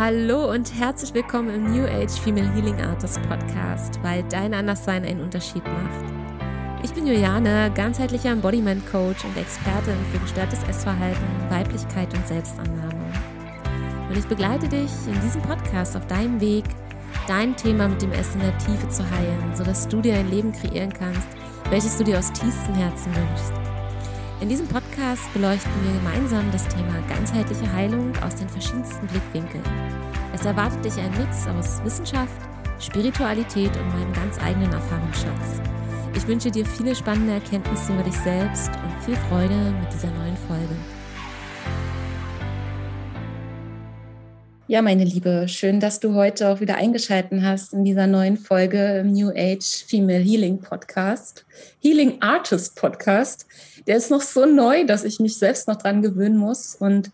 Hallo und herzlich willkommen im New Age Female Healing Artist Podcast, weil dein Anderssein einen Unterschied macht. Ich bin Juliane, ganzheitlicher Embodiment Coach und Expertin für gestörtes Essverhalten, Weiblichkeit und Selbstannahme. Und ich begleite dich in diesem Podcast auf deinem Weg, dein Thema mit dem Essen in der Tiefe zu heilen, sodass du dir ein Leben kreieren kannst, welches du dir aus tiefstem Herzen wünschst. In diesem Podcast beleuchten wir gemeinsam das Thema ganzheitliche Heilung aus den verschiedensten Blickwinkeln. Es erwartet dich ein Mix aus Wissenschaft, Spiritualität und meinem ganz eigenen Erfahrungsschatz. Ich wünsche dir viele spannende Erkenntnisse über dich selbst und viel Freude mit dieser neuen Folge. Ja, meine Liebe, schön, dass du heute auch wieder eingeschaltet hast in dieser neuen Folge im New Age Female Healing Podcast, Healing Artist Podcast. Der ist noch so neu, dass ich mich selbst noch dran gewöhnen muss. Und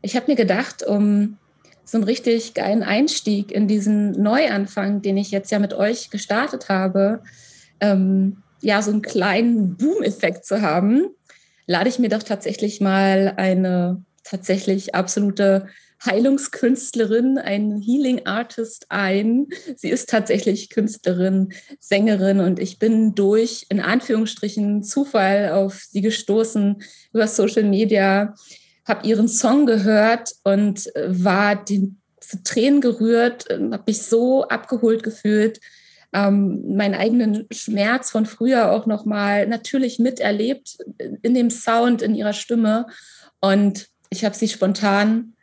ich habe mir gedacht, um so einen richtig geilen Einstieg in diesen Neuanfang, den ich jetzt ja mit euch gestartet habe, ähm, ja, so einen kleinen Boom-Effekt zu haben, lade ich mir doch tatsächlich mal eine tatsächlich absolute Heilungskünstlerin, ein Healing Artist ein. Sie ist tatsächlich Künstlerin, Sängerin und ich bin durch, in Anführungsstrichen, Zufall auf sie gestoßen über Social Media, habe ihren Song gehört und war den Tränen gerührt, habe mich so abgeholt gefühlt, ähm, meinen eigenen Schmerz von früher auch nochmal natürlich miterlebt in dem Sound, in ihrer Stimme und ich habe sie spontan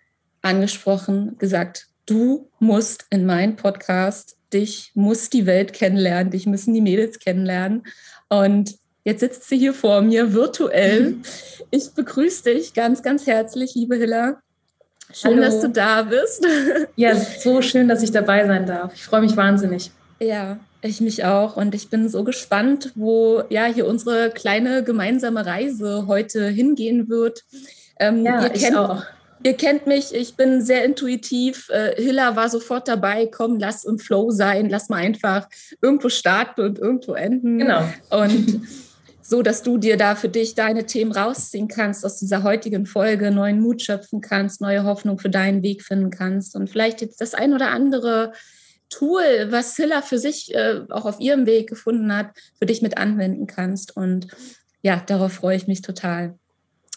angesprochen, gesagt, du musst in meinen Podcast, dich muss die Welt kennenlernen, dich müssen die Mädels kennenlernen. Und jetzt sitzt sie hier vor mir virtuell. Ich begrüße dich ganz, ganz herzlich, liebe Hilla. Schön, Hallo. dass du da bist. Ja, so schön, dass ich dabei sein darf. Ich freue mich wahnsinnig. Ja, ich mich auch. Und ich bin so gespannt, wo ja hier unsere kleine gemeinsame Reise heute hingehen wird. Ähm, ja, ich kennt, auch. Ihr kennt mich, ich bin sehr intuitiv. Äh, Hilla war sofort dabei, komm, lass im Flow sein, lass mal einfach irgendwo starten und irgendwo enden. Genau. Und so, dass du dir da für dich deine Themen rausziehen kannst aus dieser heutigen Folge, neuen Mut schöpfen kannst, neue Hoffnung für deinen Weg finden kannst und vielleicht jetzt das ein oder andere Tool, was Hilla für sich äh, auch auf ihrem Weg gefunden hat, für dich mit anwenden kannst. Und ja, darauf freue ich mich total.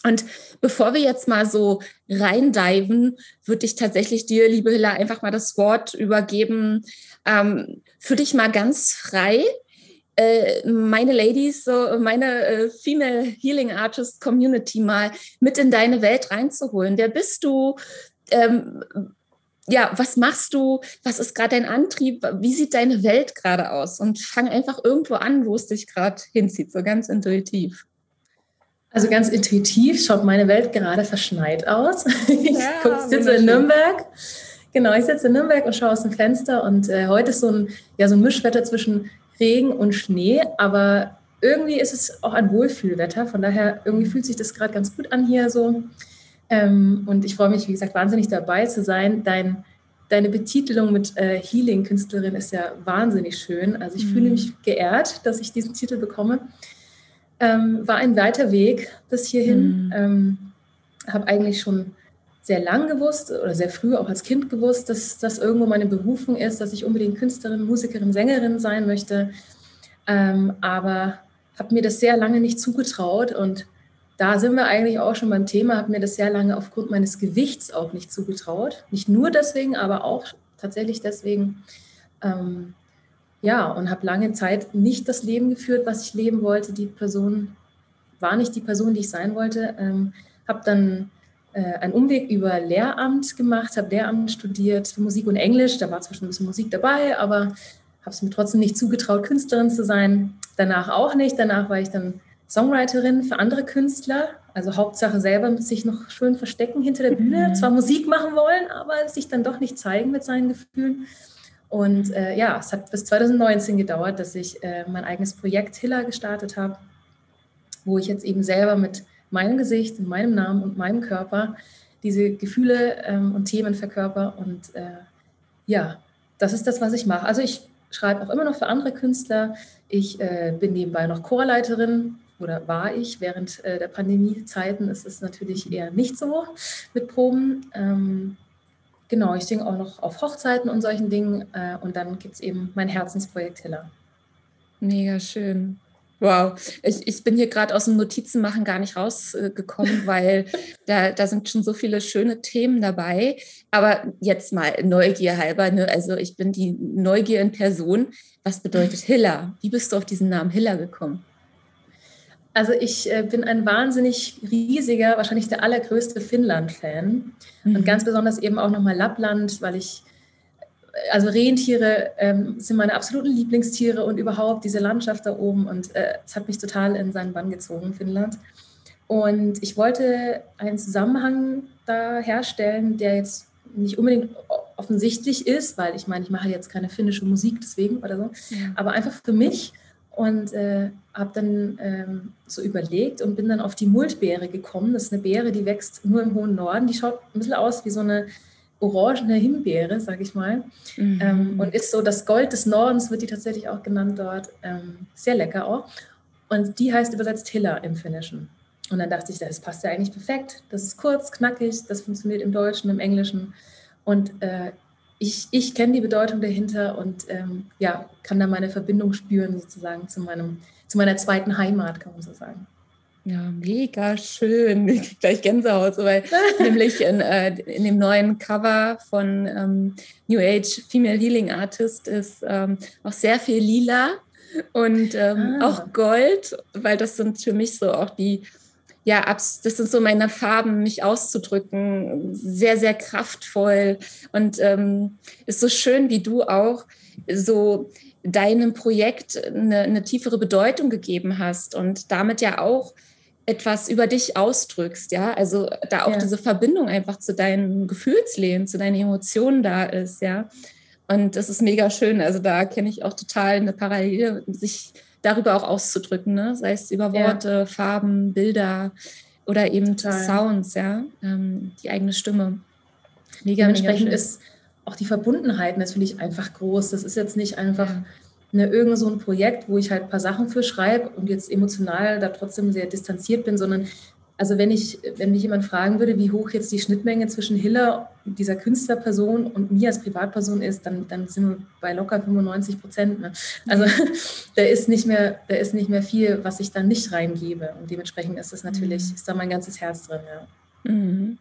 Und bevor wir jetzt mal so reindiven, würde ich tatsächlich dir, liebe Hilla, einfach mal das Wort übergeben. Ähm, für dich mal ganz frei. Äh, meine Ladies, so meine äh, Female Healing Artist Community mal mit in deine Welt reinzuholen. Wer bist du? Ähm, ja, was machst du? Was ist gerade dein Antrieb? Wie sieht deine Welt gerade aus? Und fang einfach irgendwo an, wo es dich gerade hinzieht, so ganz intuitiv. Also ganz intuitiv schaut meine Welt gerade verschneit aus. Ich ja, sitze in Nürnberg. Genau, ich sitze in Nürnberg und schaue aus dem Fenster und äh, heute ist so ein, ja, so ein Mischwetter zwischen Regen und Schnee, aber irgendwie ist es auch ein Wohlfühlwetter. Von daher irgendwie fühlt sich das gerade ganz gut an hier so. Ähm, und ich freue mich, wie gesagt, wahnsinnig dabei zu sein. Dein, deine Betitelung mit äh, Healing-Künstlerin ist ja wahnsinnig schön. Also ich mhm. fühle mich geehrt, dass ich diesen Titel bekomme. Ähm, war ein weiter Weg bis hierhin. Mhm. Ähm, habe eigentlich schon sehr lang gewusst oder sehr früh auch als Kind gewusst, dass das irgendwo meine Berufung ist, dass ich unbedingt Künstlerin, Musikerin, Sängerin sein möchte. Ähm, aber habe mir das sehr lange nicht zugetraut und da sind wir eigentlich auch schon beim Thema, habe mir das sehr lange aufgrund meines Gewichts auch nicht zugetraut. Nicht nur deswegen, aber auch tatsächlich deswegen. Ähm, ja, und habe lange Zeit nicht das Leben geführt, was ich leben wollte. Die Person war nicht die Person, die ich sein wollte. Ähm, habe dann äh, einen Umweg über Lehramt gemacht, habe Lehramt studiert für Musik und Englisch. Da war zwar schon ein bisschen Musik dabei, aber habe es mir trotzdem nicht zugetraut, Künstlerin zu sein. Danach auch nicht. Danach war ich dann Songwriterin für andere Künstler. Also Hauptsache selber sich noch schön verstecken hinter der Bühne. Mhm. Zwar Musik machen wollen, aber sich dann doch nicht zeigen mit seinen Gefühlen. Und äh, ja, es hat bis 2019 gedauert, dass ich äh, mein eigenes Projekt Hilla gestartet habe, wo ich jetzt eben selber mit meinem Gesicht, meinem Namen und meinem Körper diese Gefühle ähm, und Themen verkörper. Und äh, ja, das ist das, was ich mache. Also ich schreibe auch immer noch für andere Künstler. Ich äh, bin nebenbei noch Chorleiterin oder war ich. Während äh, der Pandemiezeiten ist es natürlich eher nicht so mit Proben. Ähm, genau, ich singe auch noch auf Hochzeiten und solchen Dingen. Äh, und dann gibt es eben mein Herzensprojekt Hiller. Mega schön. Wow, ich, ich bin hier gerade aus dem Notizenmachen gar nicht rausgekommen, weil da, da sind schon so viele schöne Themen dabei. Aber jetzt mal Neugier halber, ne? also ich bin die Neugier in Person. Was bedeutet Hiller? Wie bist du auf diesen Namen Hiller gekommen? Also ich äh, bin ein wahnsinnig riesiger, wahrscheinlich der allergrößte Finnland-Fan. Mhm. Und ganz besonders eben auch nochmal Lappland, weil ich also Rentiere ähm, sind meine absoluten Lieblingstiere und überhaupt diese Landschaft da oben. Und äh, es hat mich total in seinen Bann gezogen, Finnland. Und ich wollte einen Zusammenhang da herstellen, der jetzt nicht unbedingt offensichtlich ist, weil ich meine, ich mache jetzt keine finnische Musik deswegen oder so, aber einfach für mich und äh, habe dann ähm, so überlegt und bin dann auf die Multbeere gekommen. Das ist eine Beere, die wächst nur im hohen Norden. Die schaut ein bisschen aus wie so eine orangene Himbeere, sag ich mal. Mhm. Ähm, und ist so das Gold des Nordens, wird die tatsächlich auch genannt dort. Ähm, sehr lecker auch. Und die heißt übersetzt Hiller im Finnischen. Und dann dachte ich, das passt ja eigentlich perfekt. Das ist kurz, knackig, das funktioniert im Deutschen, im Englischen. Und äh, ich, ich kenne die Bedeutung dahinter und ähm, ja, kann da meine Verbindung spüren sozusagen zu, meinem, zu meiner zweiten Heimat, kann man so sagen. Ja, mega schön. Ich kriege gleich Gänsehaut, weil nämlich in, äh, in dem neuen Cover von ähm, New Age Female Healing Artist ist ähm, auch sehr viel lila und ähm, ah. auch Gold, weil das sind für mich so auch die, ja, das sind so meine Farben, mich auszudrücken, sehr, sehr kraftvoll und ähm, ist so schön, wie du auch so deinem Projekt eine, eine tiefere Bedeutung gegeben hast und damit ja auch etwas über dich ausdrückst, ja, also da auch ja. diese Verbindung einfach zu deinem Gefühlsleben, zu deinen Emotionen da ist, ja. Und das ist mega schön. Also da kenne ich auch total eine Parallele, sich darüber auch auszudrücken, ne? sei es über Worte, ja. Farben, Bilder oder eben total. Sounds, ja, ähm, die eigene Stimme. Mega, Dementsprechend mega ist auch die Verbundenheit natürlich einfach groß. Das ist jetzt nicht einfach ja ne, irgend so ein Projekt, wo ich halt ein paar Sachen für schreibe und jetzt emotional da trotzdem sehr distanziert bin, sondern also wenn ich, wenn mich jemand fragen würde, wie hoch jetzt die Schnittmenge zwischen Hiller, dieser Künstlerperson und mir als Privatperson ist, dann, dann sind wir bei locker 95 Prozent. Ne? Also da ist nicht mehr, da ist nicht mehr viel, was ich dann nicht reingebe. Und dementsprechend ist das natürlich, mhm. ist da mein ganzes Herz drin, ja. Mhm.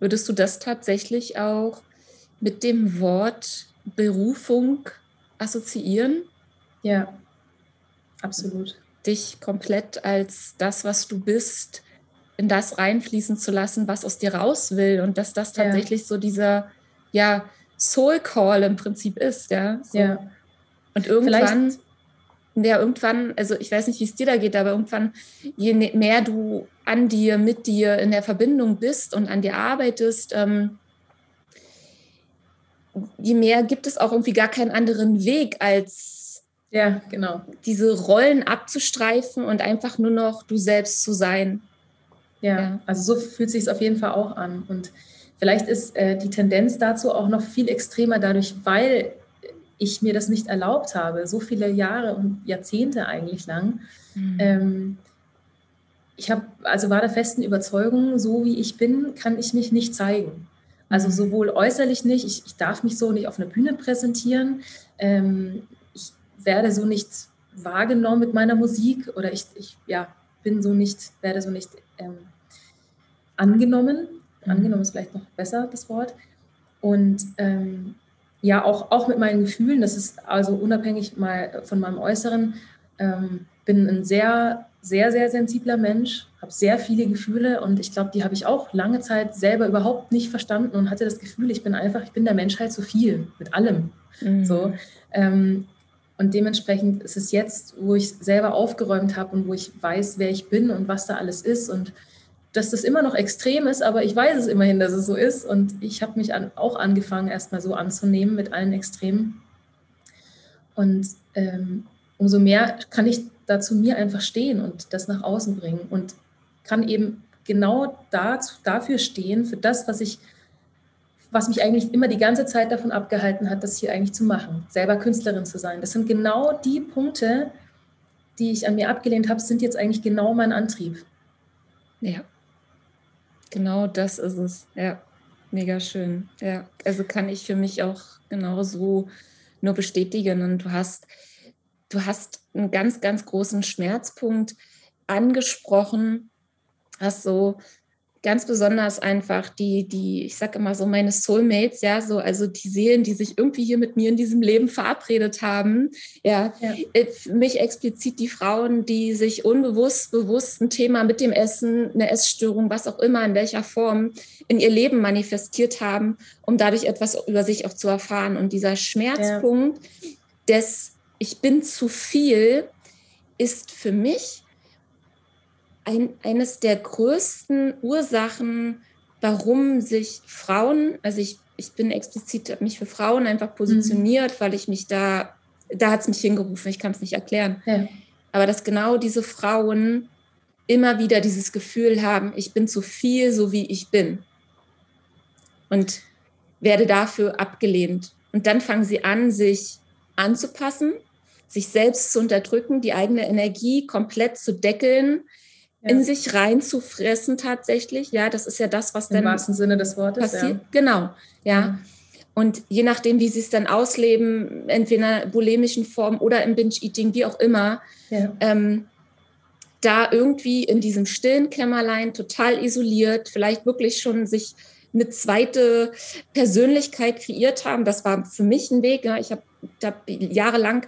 Würdest du das tatsächlich auch mit dem Wort Berufung assoziieren. Ja, absolut. Dich komplett als das, was du bist, in das reinfließen zu lassen, was aus dir raus will und dass das tatsächlich ja. so dieser ja, Soul Call im Prinzip ist, ja. So. ja. Und irgendwann, Vielleicht. ja, irgendwann, also ich weiß nicht, wie es dir da geht, aber irgendwann, je ne-, mehr du an dir, mit dir in der Verbindung bist und an dir arbeitest, ähm, je mehr gibt es auch irgendwie gar keinen anderen Weg, als ja, genau. diese Rollen abzustreifen und einfach nur noch du selbst zu sein. Ja, ja. also so fühlt sich es auf jeden Fall auch an. Und vielleicht ist äh, die Tendenz dazu auch noch viel extremer dadurch, weil ich mir das nicht erlaubt habe, so viele Jahre und Jahrzehnte eigentlich lang. Mhm. Ähm, ich habe also war der festen Überzeugung, so wie ich bin, kann ich mich nicht zeigen. Also mhm. sowohl äußerlich nicht, ich, ich darf mich so nicht auf einer Bühne präsentieren, ähm, werde so nicht wahrgenommen mit meiner Musik oder ich, ich ja, bin so nicht, werde so nicht ähm, angenommen. Mhm. Angenommen ist vielleicht noch besser das Wort. Und ähm, ja, auch, auch mit meinen Gefühlen, das ist also unabhängig mal von meinem Äußeren, ähm, bin ein sehr, sehr, sehr sensibler Mensch, habe sehr viele Gefühle und ich glaube, die habe ich auch lange Zeit selber überhaupt nicht verstanden und hatte das Gefühl, ich bin einfach, ich bin der Menschheit zu viel, mit allem. Mhm. So. Ähm, und dementsprechend ist es jetzt, wo ich selber aufgeräumt habe und wo ich weiß, wer ich bin und was da alles ist und dass das immer noch extrem ist, aber ich weiß es immerhin, dass es so ist. Und ich habe mich an, auch angefangen, erstmal so anzunehmen mit allen Extremen. Und ähm, umso mehr kann ich da zu mir einfach stehen und das nach außen bringen und kann eben genau dazu, dafür stehen, für das, was ich, was mich eigentlich immer die ganze Zeit davon abgehalten hat, das hier eigentlich zu machen, selber Künstlerin zu sein. Das sind genau die Punkte, die ich an mir abgelehnt habe, sind jetzt eigentlich genau mein Antrieb. Ja, genau das ist es, ja. mega schön. Ja, also kann ich für mich auch genauso nur bestätigen. Und du hast, du hast einen ganz, ganz großen Schmerzpunkt angesprochen, hast so ganz besonders einfach die, die, ich sage immer so, meine Soulmates, ja, so, also die Seelen, die sich irgendwie hier mit mir in diesem Leben verabredet haben. Ja, ja. Äh, für mich explizit die Frauen, die sich unbewusst, bewusst ein Thema mit dem Essen, eine Essstörung, was auch immer, in welcher Form in ihr Leben manifestiert haben, um dadurch etwas über sich auch zu erfahren. Und dieser Schmerzpunkt ja. des Ich bin zu viel ist für mich ein, eines der größten Ursachen, warum sich Frauen, also ich, ich bin explizit mich für Frauen einfach positioniert, mhm. weil ich mich da, da hat es mich hingerufen, ich kann es nicht erklären. Ja. Aber dass genau diese Frauen immer wieder dieses Gefühl haben, ich bin zu viel, so wie ich bin. Und werde dafür abgelehnt. Und dann fangen sie an, sich anzupassen, sich selbst zu unterdrücken, die eigene Energie komplett zu deckeln, ja. in sich reinzufressen tatsächlich. Ja, das ist ja das, was Im dann. Im wahrsten Sinne des Wortes. Passiert. Ja. Genau, ja. ja. Und je nachdem, wie sie es dann ausleben, entweder in einer bulimischen Form oder im Binge-Eating, wie auch immer, ähm, da irgendwie in diesem stillen Kämmerlein total isoliert, vielleicht wirklich schon sich eine zweite Persönlichkeit kreiert haben. Das war für mich ein Weg. Ja. Ich habe hab jahrelang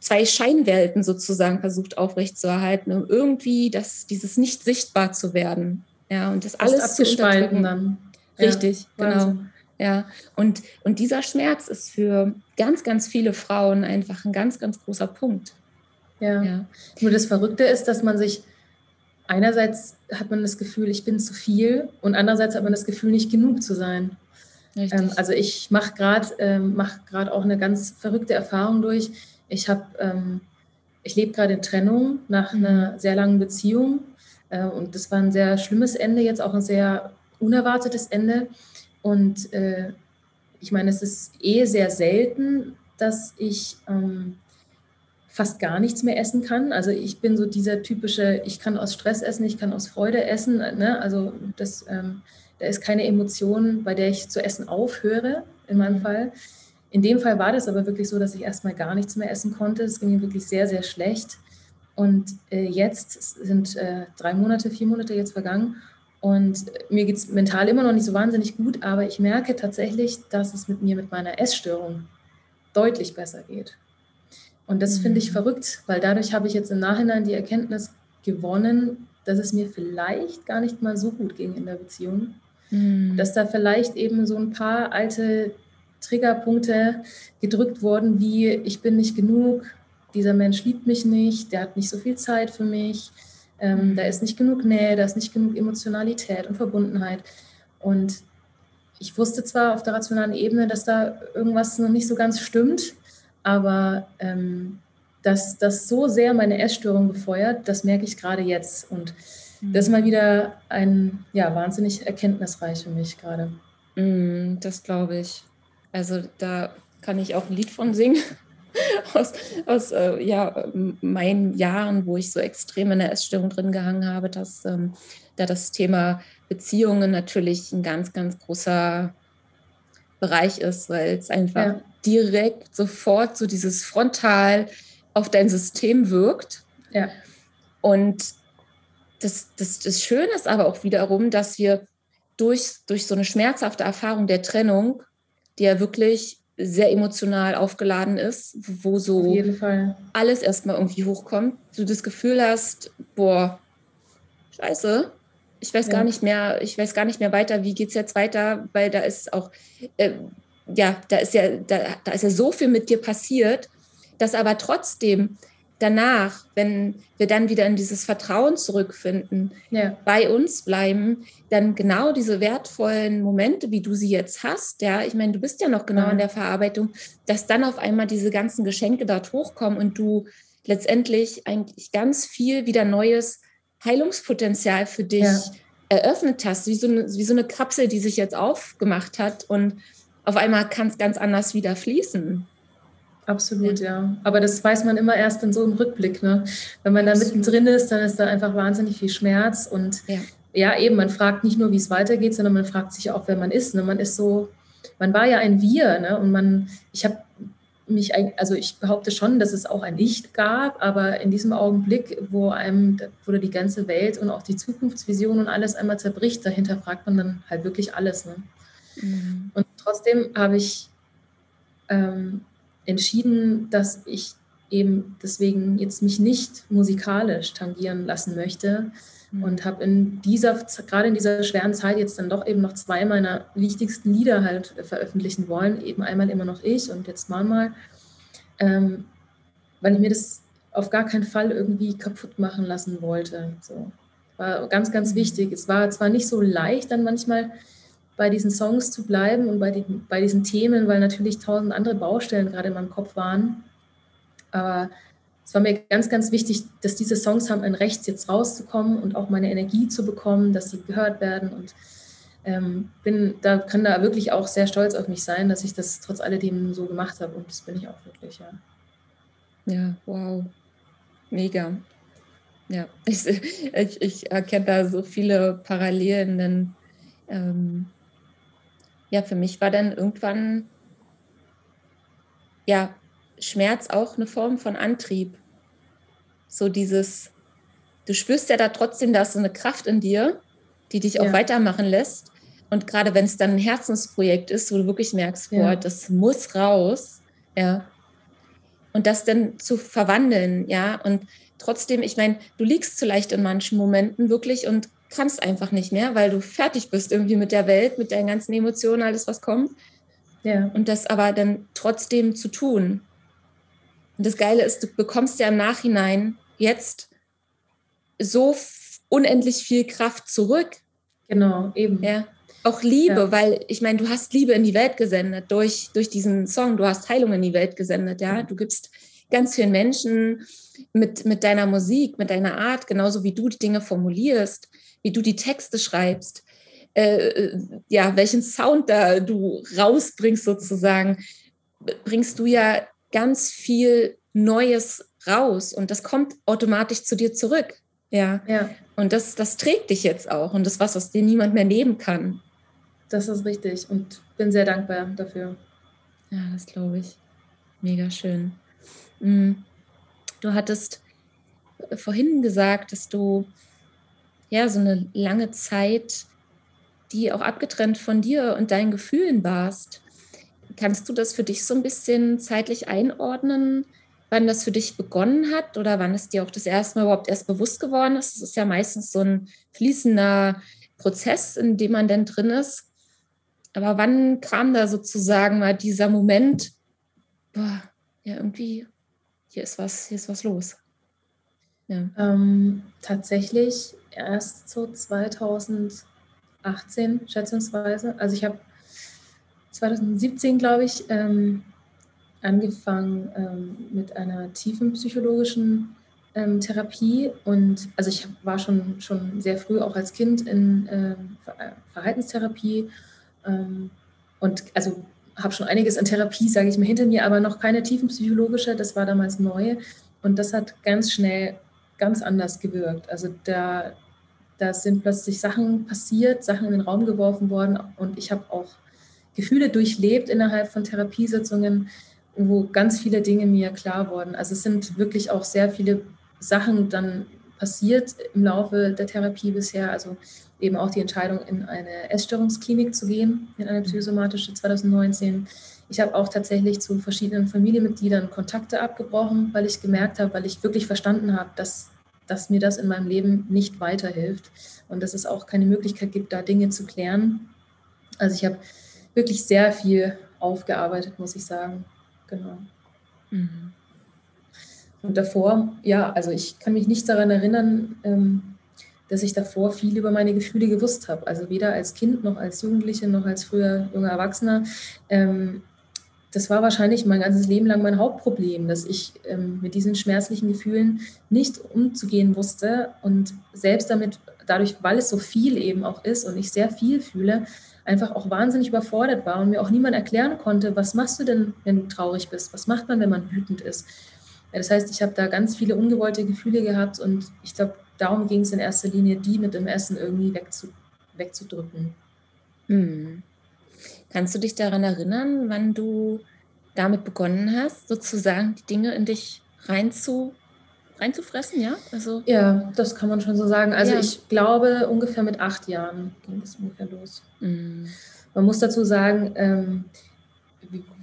zwei Scheinwelten sozusagen versucht aufrechtzuerhalten, um irgendwie das, dieses nicht sichtbar zu werden. Ja, und das, das alles zu unterdrücken. dann. Richtig, ja, genau. Ja, und, und dieser Schmerz ist für ganz, ganz viele Frauen einfach ein ganz, ganz großer Punkt. Ja. ja. Nur das Verrückte ist, dass man sich einerseits hat man das Gefühl, ich bin zu viel und andererseits hat man das Gefühl, nicht genug zu sein. Ähm, also ich mache gerade ähm, mach auch eine ganz verrückte Erfahrung durch. Ich habe, ähm, ich lebe gerade in Trennung nach mhm. einer sehr langen Beziehung äh, und das war ein sehr schlimmes Ende, jetzt auch ein sehr unerwartetes Ende. Und äh, ich meine, es ist eh sehr selten, dass ich ähm, fast gar nichts mehr essen kann. Also ich bin so dieser typische, ich kann aus Stress essen, ich kann aus Freude essen. Ne? Also das, ähm, da ist keine Emotion, bei der ich zu essen aufhöre, in meinem mhm. Fall. In dem Fall war das aber wirklich so, dass ich erstmal gar nichts mehr essen konnte. Es ging mir wirklich sehr, sehr schlecht. Und äh, jetzt sind äh, drei Monate, vier Monate jetzt vergangen und mir geht es mental immer noch nicht so wahnsinnig gut, aber ich merke tatsächlich, dass es mit mir mit meiner Essstörung deutlich besser geht. Und das finde ich mhm. verrückt, weil dadurch habe ich jetzt im Nachhinein die Erkenntnis gewonnen, dass es mir vielleicht gar nicht mal so gut ging in der Beziehung. Mhm. Dass da vielleicht eben so ein paar alte Triggerpunkte gedrückt worden, wie ich bin nicht genug, dieser Mensch liebt mich nicht, der hat nicht so viel Zeit für mich, ähm, da ist nicht genug Nähe, da ist nicht genug Emotionalität und Verbundenheit. Und ich wusste zwar auf der rationalen Ebene, dass da irgendwas noch nicht so ganz stimmt, aber ähm, dass das so sehr meine Essstörung befeuert, das merke ich gerade jetzt. Und das ist mal wieder ein, ja, wahnsinnig erkenntnisreich für mich gerade. Mm, das glaube ich. Also da kann ich auch ein Lied von singen. aus, aus äh, ja, meinen Jahren, wo ich so extrem in der Essstörung drin gehangen habe, dass ähm, da das Thema Beziehungen natürlich ein ganz, ganz großer Bereich ist, weil es einfach ja. direkt sofort so dieses Frontal auf dein System wirkt. Ja. Und das, das, das Schöne ist aber auch wiederum, dass wir durch, durch so eine schmerzhafte Erfahrung der Trennung die ja wirklich sehr emotional aufgeladen ist, wo so alles erstmal irgendwie hochkommt. Du das Gefühl hast, boah, scheiße, ich weiß ja. gar nicht mehr, ich weiß gar nicht mehr weiter, wie geht es jetzt weiter, weil da ist auch, äh, ja, da ist ja, da, da ist ja so viel mit dir passiert, dass aber trotzdem danach, wenn wir dann wieder in dieses Vertrauen zurückfinden, ja. bei uns bleiben, dann genau diese wertvollen Momente, wie du sie jetzt hast, ja, ich meine, du bist ja noch genau ja. in der Verarbeitung, dass dann auf einmal diese ganzen Geschenke dort hochkommen und du letztendlich eigentlich ganz viel wieder neues Heilungspotenzial für dich ja. eröffnet hast, wie so, eine, wie so eine Kapsel, die sich jetzt aufgemacht hat und auf einmal kann es ganz anders wieder fließen. Absolut, ja. Aber das weiß man immer erst in so einem Rückblick. Ne? Wenn man da mittendrin ist, dann ist da einfach wahnsinnig viel Schmerz. Und ja. ja, eben, man fragt nicht nur, wie es weitergeht, sondern man fragt sich auch, wer man ist. Ne? Man ist so, man war ja ein Wir, ne? Und man, ich habe mich, also ich behaupte schon, dass es auch ein Ich gab, aber in diesem Augenblick, wo einem, wo die ganze Welt und auch die Zukunftsvision und alles einmal zerbricht, dahinter fragt man dann halt wirklich alles. Ne? Mhm. Und trotzdem habe ich ähm, entschieden, dass ich eben deswegen jetzt mich nicht musikalisch tangieren lassen möchte, Mhm. und habe in dieser, gerade in dieser schweren Zeit jetzt dann doch eben noch zwei meiner wichtigsten Lieder halt veröffentlichen wollen. Eben einmal immer noch ich und jetzt mal mal, ähm, weil ich mir das auf gar keinen Fall irgendwie kaputt machen lassen wollte. So. War ganz, ganz mhm. wichtig. Es war zwar nicht so leicht, dann manchmal bei diesen Songs zu bleiben und bei, die, bei diesen Themen, weil natürlich tausend andere Baustellen gerade in meinem Kopf waren. Aber es war mir ganz, ganz wichtig, dass diese Songs haben ein Recht, jetzt rauszukommen und auch meine Energie zu bekommen, dass sie gehört werden. Und ähm, bin, da kann da wirklich auch sehr stolz auf mich sein, dass ich das trotz alledem so gemacht habe. Und das bin ich auch wirklich, ja. Ja, wow. Mega. Ja, ich, ich, ich erkenne da so viele Parallelen, denn ähm, ja, für mich war dann irgendwann ja Schmerz auch eine Form von Antrieb. So dieses, du spürst ja da trotzdem, da ist so eine Kraft in dir, die dich auch ja. weitermachen lässt. Und gerade wenn es dann ein Herzensprojekt ist, wo du wirklich merkst, boah, ja. das muss raus, ja. Und das dann zu verwandeln, ja. Und trotzdem, ich meine, du liegst zu leicht in manchen Momenten wirklich und kannst einfach nicht mehr, weil du fertig bist irgendwie mit der Welt, mit deinen ganzen Emotionen, alles, was kommt. Ja. Und das aber dann trotzdem zu tun. Und das Geile ist, du bekommst ja im Nachhinein jetzt so unendlich viel Kraft zurück. Genau, eben. Ja. Auch Liebe, ja. weil ich meine, du hast Liebe in die Welt gesendet durch, durch diesen Song, du hast Heilung in die Welt gesendet, ja. Du gibst ganz vielen Menschen mit, mit deiner Musik, mit deiner Art, genauso wie du die Dinge formulierst, wie du die Texte schreibst, äh, äh ja, welchen Sound da du rausbringst sozusagen, bringst du ja ganz viel Neues raus und das kommt automatisch zu dir zurück. Ja. ja. Und das, das trägt dich jetzt auch und das ist was, was dir niemand mehr nehmen kann. Das ist richtig und bin sehr dankbar dafür. Ja, das glaube ich. Mega schön. Mm. Du hattest vorhin gesagt, dass du ja so eine lange Zeit, die auch abgetrennt von dir und deinen Gefühlen warst. Kannst du das für dich so ein bisschen zeitlich einordnen, wann das für dich begonnen hat oder wann es dir auch das erste Mal überhaupt erst bewusst geworden ist? Es ist ja meistens so ein fließender Prozess, in dem man denn drin ist. Aber wann kam da sozusagen mal dieser Moment, boah, ja, irgendwie, hier ist was, hier ist was los? Ja. Ähm, tatsächlich erst so 2018, schätzungsweise. Also ich habe 2017, glaube ich, ähm, angefangen ähm, mit einer tiefen psychologischen ähm, Therapie. Und also ich war schon, schon sehr früh auch als Kind in ähm, Verhaltenstherapie ähm, und also habe schon einiges an Therapie, sage ich mal, hinter mir, aber noch keine tiefenpsychologische. Das war damals neu. Und das hat ganz schnell ganz anders gewirkt. Also da, da sind plötzlich Sachen passiert, Sachen in den Raum geworfen worden und ich habe auch Gefühle durchlebt innerhalb von Therapiesitzungen, wo ganz viele Dinge mir klar wurden. Also es sind wirklich auch sehr viele Sachen dann passiert im Laufe der Therapie bisher. Also eben auch die Entscheidung, in eine Essstörungsklinik zu gehen, in eine psychosomatische 2019. Ich habe auch tatsächlich zu verschiedenen Familienmitgliedern Kontakte abgebrochen, weil ich gemerkt habe, weil ich wirklich verstanden habe, dass, dass mir das in meinem Leben nicht weiterhilft und dass es auch keine Möglichkeit gibt, da Dinge zu klären. Also ich habe wirklich sehr viel aufgearbeitet, muss ich sagen. Genau. Mhm. Und davor, ja, also ich kann mich nicht daran erinnern, ähm, dass ich davor viel über meine Gefühle gewusst habe. Also weder als Kind noch als Jugendliche noch als früher junger Erwachsener. Ähm, das war wahrscheinlich mein ganzes Leben lang mein Hauptproblem, dass ich ähm, mit diesen schmerzlichen Gefühlen nicht umzugehen wusste und selbst damit, dadurch, weil es so viel eben auch ist und ich sehr viel fühle, einfach auch wahnsinnig überfordert war und mir auch niemand erklären konnte, was machst du denn, wenn du traurig bist? Was macht man, wenn man wütend ist? Ja, das heißt, ich habe da ganz viele ungewollte Gefühle gehabt und ich glaube, darum ging es in erster Linie, die mit dem Essen irgendwie wegzu, wegzudrücken. Hm. Kannst du dich daran erinnern, wann du damit begonnen hast, sozusagen die Dinge in dich reinzu, reinzufressen, ja? Also, ja, das kann man schon so sagen. Also ja. ich glaube, ungefähr mit acht Jahren ging es ungefähr los. Mhm. Man muss dazu sagen, ähm,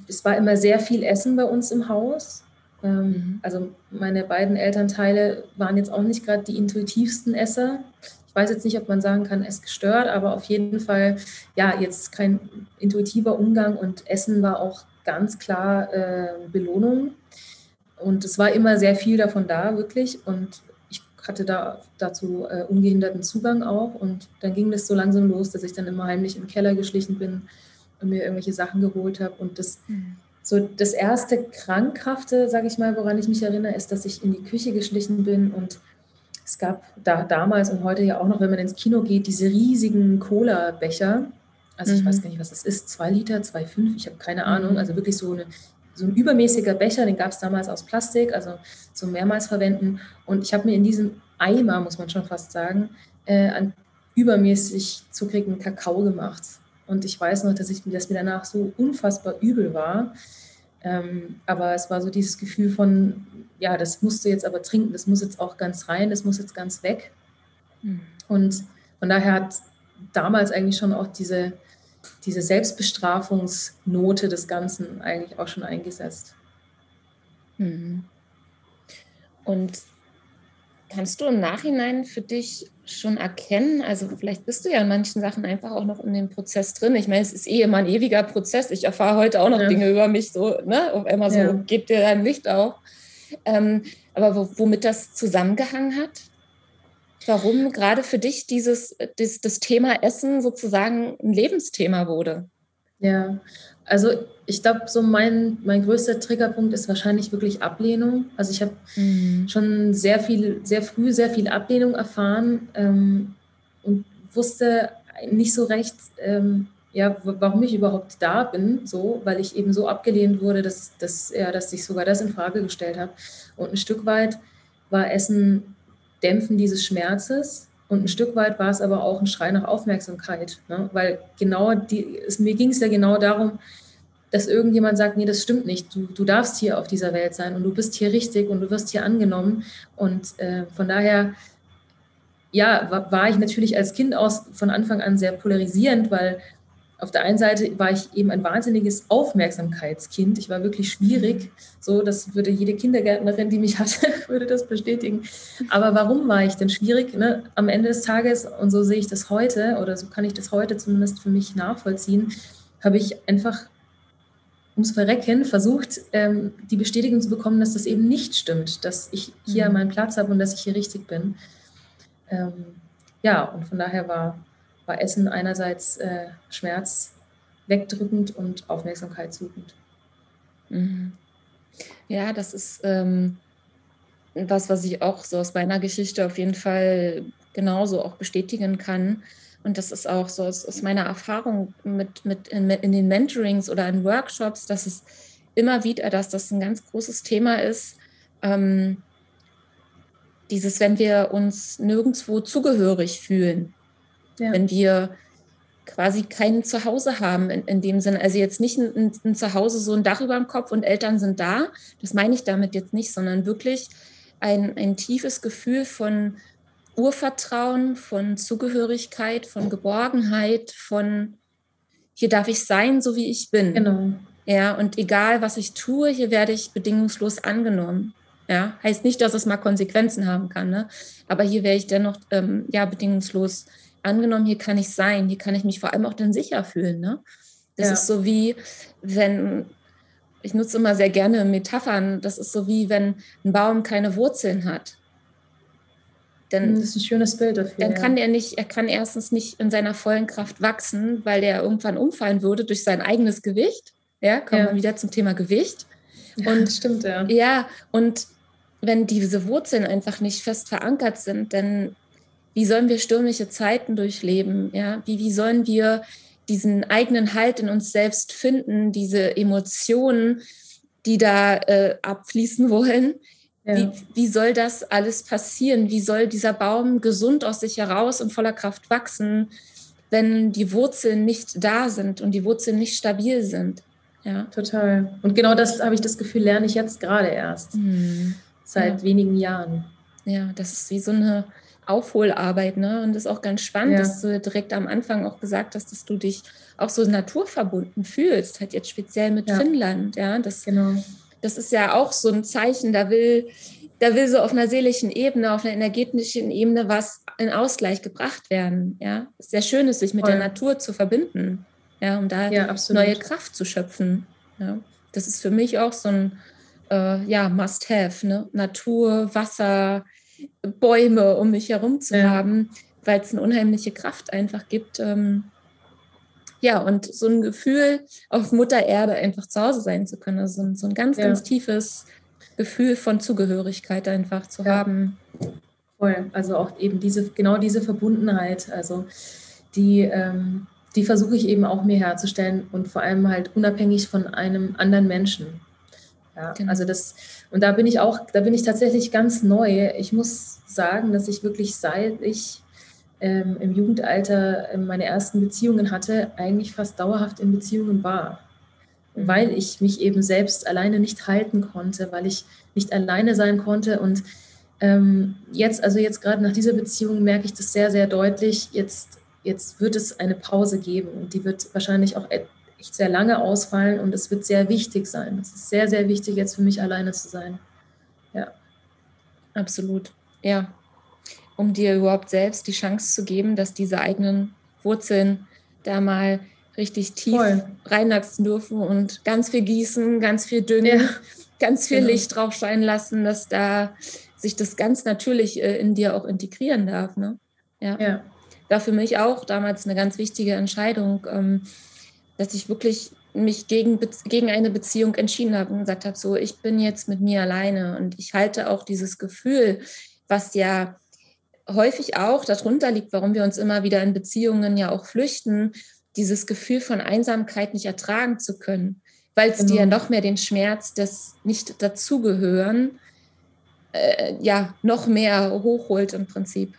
es war immer sehr viel Essen bei uns im Haus. Ähm, mhm. Also meine beiden Elternteile waren jetzt auch nicht gerade die intuitivsten Esser. Ich weiß jetzt nicht, ob man sagen kann, es gestört, aber auf jeden Fall, ja, jetzt kein intuitiver Umgang und Essen war auch ganz klar äh, Belohnung. Und es war immer sehr viel davon da, wirklich. Und ich hatte da dazu äh, ungehinderten Zugang auch. Und dann ging das so langsam los, dass ich dann immer heimlich im Keller geschlichen bin und mir irgendwelche Sachen geholt habe. Und das, mhm. so das erste Krankhafte, sage ich mal, woran ich mich erinnere, ist, dass ich in die Küche geschlichen bin und es gab da damals und heute ja auch noch, wenn man ins Kino geht, diese riesigen Cola-Becher. Also ich mhm. weiß gar nicht, was das ist, zwei Liter, zwei, fünf, ich habe keine Ahnung. Mhm. Also wirklich so, eine, so ein übermäßiger Becher, den gab es damals aus Plastik, also so mehrmals verwenden. Und ich habe mir in diesem Eimer, muss man schon fast sagen, äh, an übermäßig zuckrigen Kakao gemacht. Und ich weiß noch, dass, ich, dass mir danach so unfassbar übel war. Ähm, aber es war so dieses Gefühl von, ja, das musst du jetzt aber trinken, das muss jetzt auch ganz rein, das muss jetzt ganz weg. Mhm. Und von daher hat damals eigentlich schon auch diese, diese Selbstbestrafungsnote des Ganzen eigentlich auch schon eingesetzt. Mhm. Und kannst du im Nachhinein für dich schon erkennen? Also vielleicht bist du ja in manchen Sachen einfach auch noch in dem Prozess drin. Ich meine, es ist eh immer ein ewiger Prozess. Ich erfahre heute auch noch ja. Dinge über mich, so, ne? Auf einmal so, ja. gebt dir dein Licht auf. Ähm, aber womit das zusammengehangen hat? Warum gerade für dich dieses, das, das Thema Essen sozusagen ein Lebensthema wurde? Ja, also ich glaube, so mein, mein größter Triggerpunkt ist wahrscheinlich wirklich Ablehnung. Also ich habe mhm. schon sehr viel, sehr früh sehr viel Ablehnung erfahren ähm, und wusste nicht so recht, ähm, ja, warum ich überhaupt da bin, so, weil ich eben so abgelehnt wurde, dass, dass, ja, dass ich sogar das in Frage gestellt habe. Und ein Stück weit war Essen Dämpfen dieses Schmerzes und ein Stück weit war es aber auch ein Schrei nach Aufmerksamkeit, ne? weil genau die, es, mir ging es ja genau darum, dass irgendjemand sagt, nee, das stimmt nicht, du, du darfst hier auf dieser Welt sein und du bist hier richtig und du wirst hier angenommen. Und äh, von daher, ja, war, war, ich natürlich als Kind aus von Anfang an sehr polarisierend, weil auf der einen Seite war ich eben ein wahnsinniges Aufmerksamkeitskind. Ich war wirklich schwierig. So, das würde jede Kindergärtnerin, die mich hatte, würde das bestätigen. Aber warum war ich denn schwierig? Ne? Am Ende des Tages, und so sehe ich das heute, oder so kann ich das heute zumindest für mich nachvollziehen, habe ich einfach ums Verrecken versucht, ähm, die Bestätigung zu bekommen, dass das eben nicht stimmt, dass ich hier mhm. meinen Platz habe und dass ich hier richtig bin. Ähm, ja, und von daher war war Essen einerseits äh, Schmerz wegdrückend und Aufmerksamkeit suchend. Mhm. Ja, das ist ähm, was, was ich auch so aus meiner Geschichte auf jeden Fall genauso auch bestätigen kann. Und das ist auch so aus, aus meiner Erfahrung mit, mit in, in, den Mentorings oder in Workshops, dass es immer wieder, dass das ein ganz großes Thema ist. Ähm, dieses, wenn wir uns nirgendwo zugehörig fühlen, ja. Wenn wir quasi kein Zuhause haben in, in dem Sinne. Also jetzt nicht ein, ein, Zuhause, so ein Dach über dem Kopf und Eltern sind da. Das meine ich damit jetzt nicht, sondern wirklich ein, ein tiefes Gefühl von Urvertrauen, von Zugehörigkeit, von Geborgenheit, von hier darf ich sein, so wie ich bin. Genau. Ja, und egal was ich tue, hier werde ich bedingungslos angenommen. Ja, heißt nicht, dass es mal Konsequenzen haben kann, ne? aber hier werde ich dennoch ähm, ja bedingungslos angenommen angenommen, hier kann ich sein, hier kann ich mich vor allem auch dann sicher fühlen. Ne? Das ja. ist so wie, wenn, ich nutze immer sehr gerne Metaphern, das ist so wie, wenn ein Baum keine Wurzeln hat. Dann, das ist ein schönes Bild dafür. Dann kann er nicht, er kann erstens nicht in seiner vollen Kraft wachsen, weil der irgendwann umfallen würde durch sein eigenes Gewicht. Ja, kommen ja. wir wieder zum Thema Gewicht. Und, stimmt, ja. Ja, und wenn diese Wurzeln einfach nicht fest verankert sind, dann wie sollen wir stürmische Zeiten durchleben? Ja? Wie, wie sollen wir diesen eigenen Halt in uns selbst finden, diese Emotionen, die da äh, abfließen wollen? Ja. Wie, wie soll das alles passieren? Wie soll dieser Baum gesund aus sich heraus und voller Kraft wachsen, wenn die Wurzeln nicht da sind und die Wurzeln nicht stabil sind? Ja. Total. Und genau das habe ich das Gefühl, lerne ich jetzt gerade erst. Mhm. Seit ja. wenigen Jahren. Ja, das ist wie so eine Aufholarbeit, ne? Und das ist auch ganz spannend, ja. dass du direkt am Anfang auch gesagt hast, dass du dich auch so naturverbunden fühlst, halt jetzt speziell mit ja. Finnland, ja. Das, genau. das ist ja auch so ein Zeichen, da will, da will so auf einer seelischen Ebene, auf einer energetischen Ebene was in Ausgleich gebracht werden, ja. Es ist sehr schön, ist, sich mit Voll. der Natur zu verbinden, ja, um da ja, neue Kraft zu schöpfen. Ja. Das ist für mich auch so ein äh, ja, Must-Have, ne? Natur, Wasser, Bäume um mich herum zu ja. haben, weil es eine unheimliche Kraft einfach gibt. Ähm, ja, und so ein Gefühl, auf Mutter Erde einfach zu Hause sein zu können. Also so ein ganz, ja. ganz tiefes Gefühl von Zugehörigkeit einfach zu ja. haben. Voll. Also auch eben diese, genau diese Verbundenheit. Also die, ähm, die versuche ich eben auch mir herzustellen und vor allem halt unabhängig von einem anderen Menschen. Ja, genau. also das, und da bin ich auch, da bin ich tatsächlich ganz neu. Ich muss sagen, dass ich wirklich seit ich ähm, im Jugendalter ähm, meine ersten Beziehungen hatte, eigentlich fast dauerhaft in Beziehungen war. Mhm. Weil ich mich eben selbst alleine nicht halten konnte, weil ich nicht alleine sein konnte. Und ähm, jetzt, also jetzt gerade nach dieser Beziehung merke ich das sehr, sehr deutlich. Jetzt, jetzt wird es eine Pause geben und die wird wahrscheinlich auch echt sehr lange ausfallen und es wird sehr wichtig sein. Es ist sehr, sehr wichtig, jetzt für mich alleine zu sein. Ja. Absolut. Ja. Um dir überhaupt selbst die Chance zu geben, dass diese eigenen Wurzeln da mal richtig tief Voll. reinwachsen dürfen und ganz viel gießen, ganz viel düngen, ja. ganz viel genau. Licht drauf scheinen lassen, dass da sich das ganz natürlich äh, in dir auch integrieren darf. Ne? Ja. ja. War für mich auch damals eine ganz wichtige Entscheidung. Ähm, dass ich wirklich mich gegen, gegen eine Beziehung entschieden habe und gesagt habe, so, ich bin jetzt mit mir alleine und ich halte auch dieses Gefühl, was ja häufig auch darunter liegt, warum wir uns immer wieder in Beziehungen ja auch flüchten, dieses Gefühl von Einsamkeit nicht ertragen zu können, weil es genau. dir noch mehr den Schmerz des nicht dazugehören, äh, ja, noch mehr hochholt im Prinzip.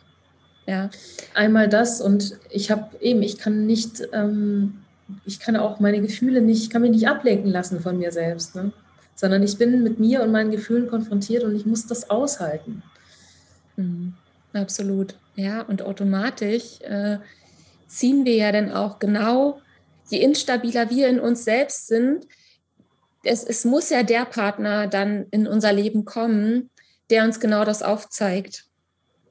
Ja. Einmal das und ich habe eben, ich kann nicht ähm, ich kann auch meine Gefühle nicht, kann mich nicht ablenken lassen von mir selbst, ne? sondern ich bin mit mir und meinen Gefühlen konfrontiert und ich muss das aushalten. Mhm. Absolut, ja, und automatisch äh, ziehen wir ja dann auch genau, je instabiler wir in uns selbst sind, es, es muss ja der Partner dann in unser Leben kommen, der uns genau das aufzeigt.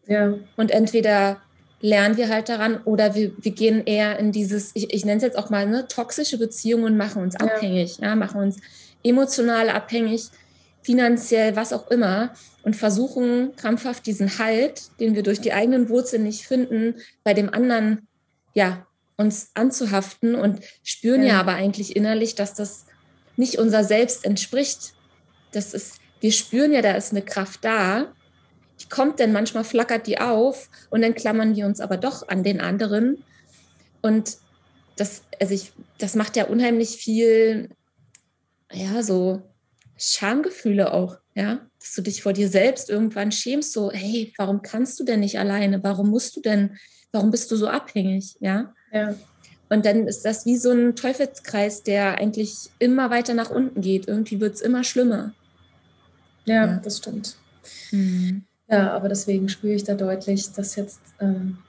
Ja. Und entweder lernen wir halt daran oder wir, wir gehen eher in dieses, ich, ich nenne es jetzt auch mal, ne, toxische Beziehungen und machen uns ja. abhängig, ja, machen uns emotional abhängig, finanziell, was auch immer und versuchen krampfhaft diesen Halt, den wir durch die eigenen Wurzeln nicht finden, bei dem anderen, ja, uns anzuhaften und spüren ja, ja aber eigentlich innerlich, dass das nicht unser Selbst entspricht. Das ist, wir spüren ja, da ist eine Kraft da, kommt denn manchmal flackert die auf und dann klammern wir uns aber doch an den anderen. Und das, also ich, das macht ja unheimlich viel, ja, so Schamgefühle auch, ja, dass du dich vor dir selbst irgendwann schämst, so, hey, warum kannst du denn nicht alleine? Warum musst du denn, warum bist du so abhängig, ja? Ja. Und dann ist das wie so ein Teufelskreis, der eigentlich immer weiter nach unten geht. Irgendwie wird es immer schlimmer. Ja, ja, das stimmt. Mhm. Ja, aber deswegen spüre ich da deutlich, dass jetzt ähm,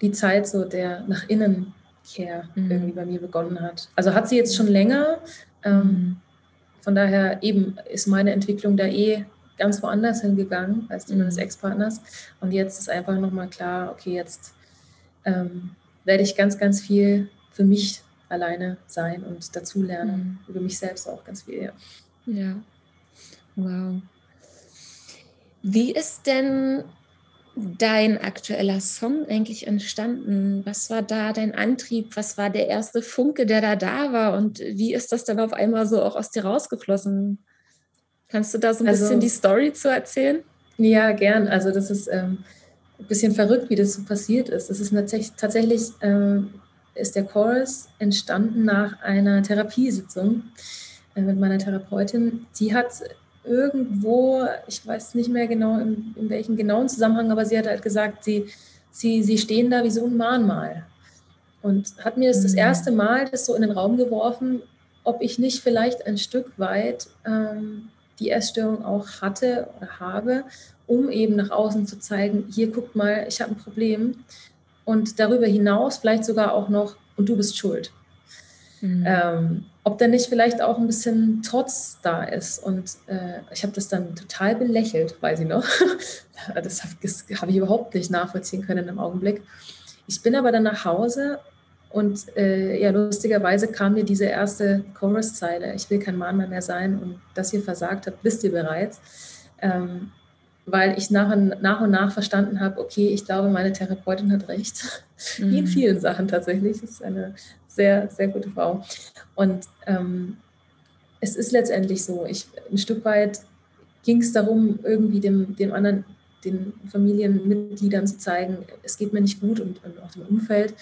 die Zeit so der nach innen Kehr mhm. irgendwie bei mir begonnen hat. Also hat sie jetzt schon länger. Ähm, mhm. Von daher eben ist meine Entwicklung da eh ganz woanders hingegangen als die mhm. meines Ex-Partners. Und jetzt ist einfach nochmal klar, okay, jetzt ähm, werde ich ganz, ganz viel für mich alleine sein und dazulernen. Mhm. Über mich selbst auch ganz viel. Ja. ja. Wow. Wie ist denn dein aktueller Song eigentlich entstanden? Was war da dein Antrieb? Was war der erste Funke, der da da war? Und wie ist das dann auf einmal so auch aus dir rausgeflossen? Kannst du da so ein also, bisschen die Story zu erzählen? Ja, gern. Also das ist ähm, ein bisschen verrückt, wie das so passiert ist. Das ist tatsächlich, ähm, ist der Chorus entstanden nach einer Therapiesitzung äh, mit meiner Therapeutin. Sie hat irgendwo, ich weiß nicht mehr genau, in, in welchem genauen Zusammenhang, aber sie hat halt gesagt, sie, sie, sie stehen da wie so ein Mahnmal. Und hat mir das mhm. das erste Mal das so in den Raum geworfen, ob ich nicht vielleicht ein Stück weit ähm, die Essstörung auch hatte oder habe, um eben nach außen zu zeigen, hier guckt mal, ich habe ein Problem. Und darüber hinaus vielleicht sogar auch noch, und du bist schuld. Mhm. Ähm, ob da nicht vielleicht auch ein bisschen Trotz da ist. Und äh, ich habe das dann total belächelt, weiß ich noch. das habe hab ich überhaupt nicht nachvollziehen können im Augenblick. Ich bin aber dann nach Hause und äh, ja, lustigerweise kam mir diese erste Chorus-Zeile, ich will kein Mann mehr, sein und dass ihr versagt habt, wisst ihr bereits. Ähm, weil ich nach und, nach und nach verstanden habe, okay, ich glaube, meine Therapeutin hat recht. Mhm. Wie in vielen Sachen tatsächlich. Das ist eine sehr, sehr gute Frau. Und ähm, es ist letztendlich so, ich, ein Stück weit ging es darum, irgendwie dem, dem anderen, den Familienmitgliedern zu zeigen, es geht mir nicht gut und, und auch dem Umfeld.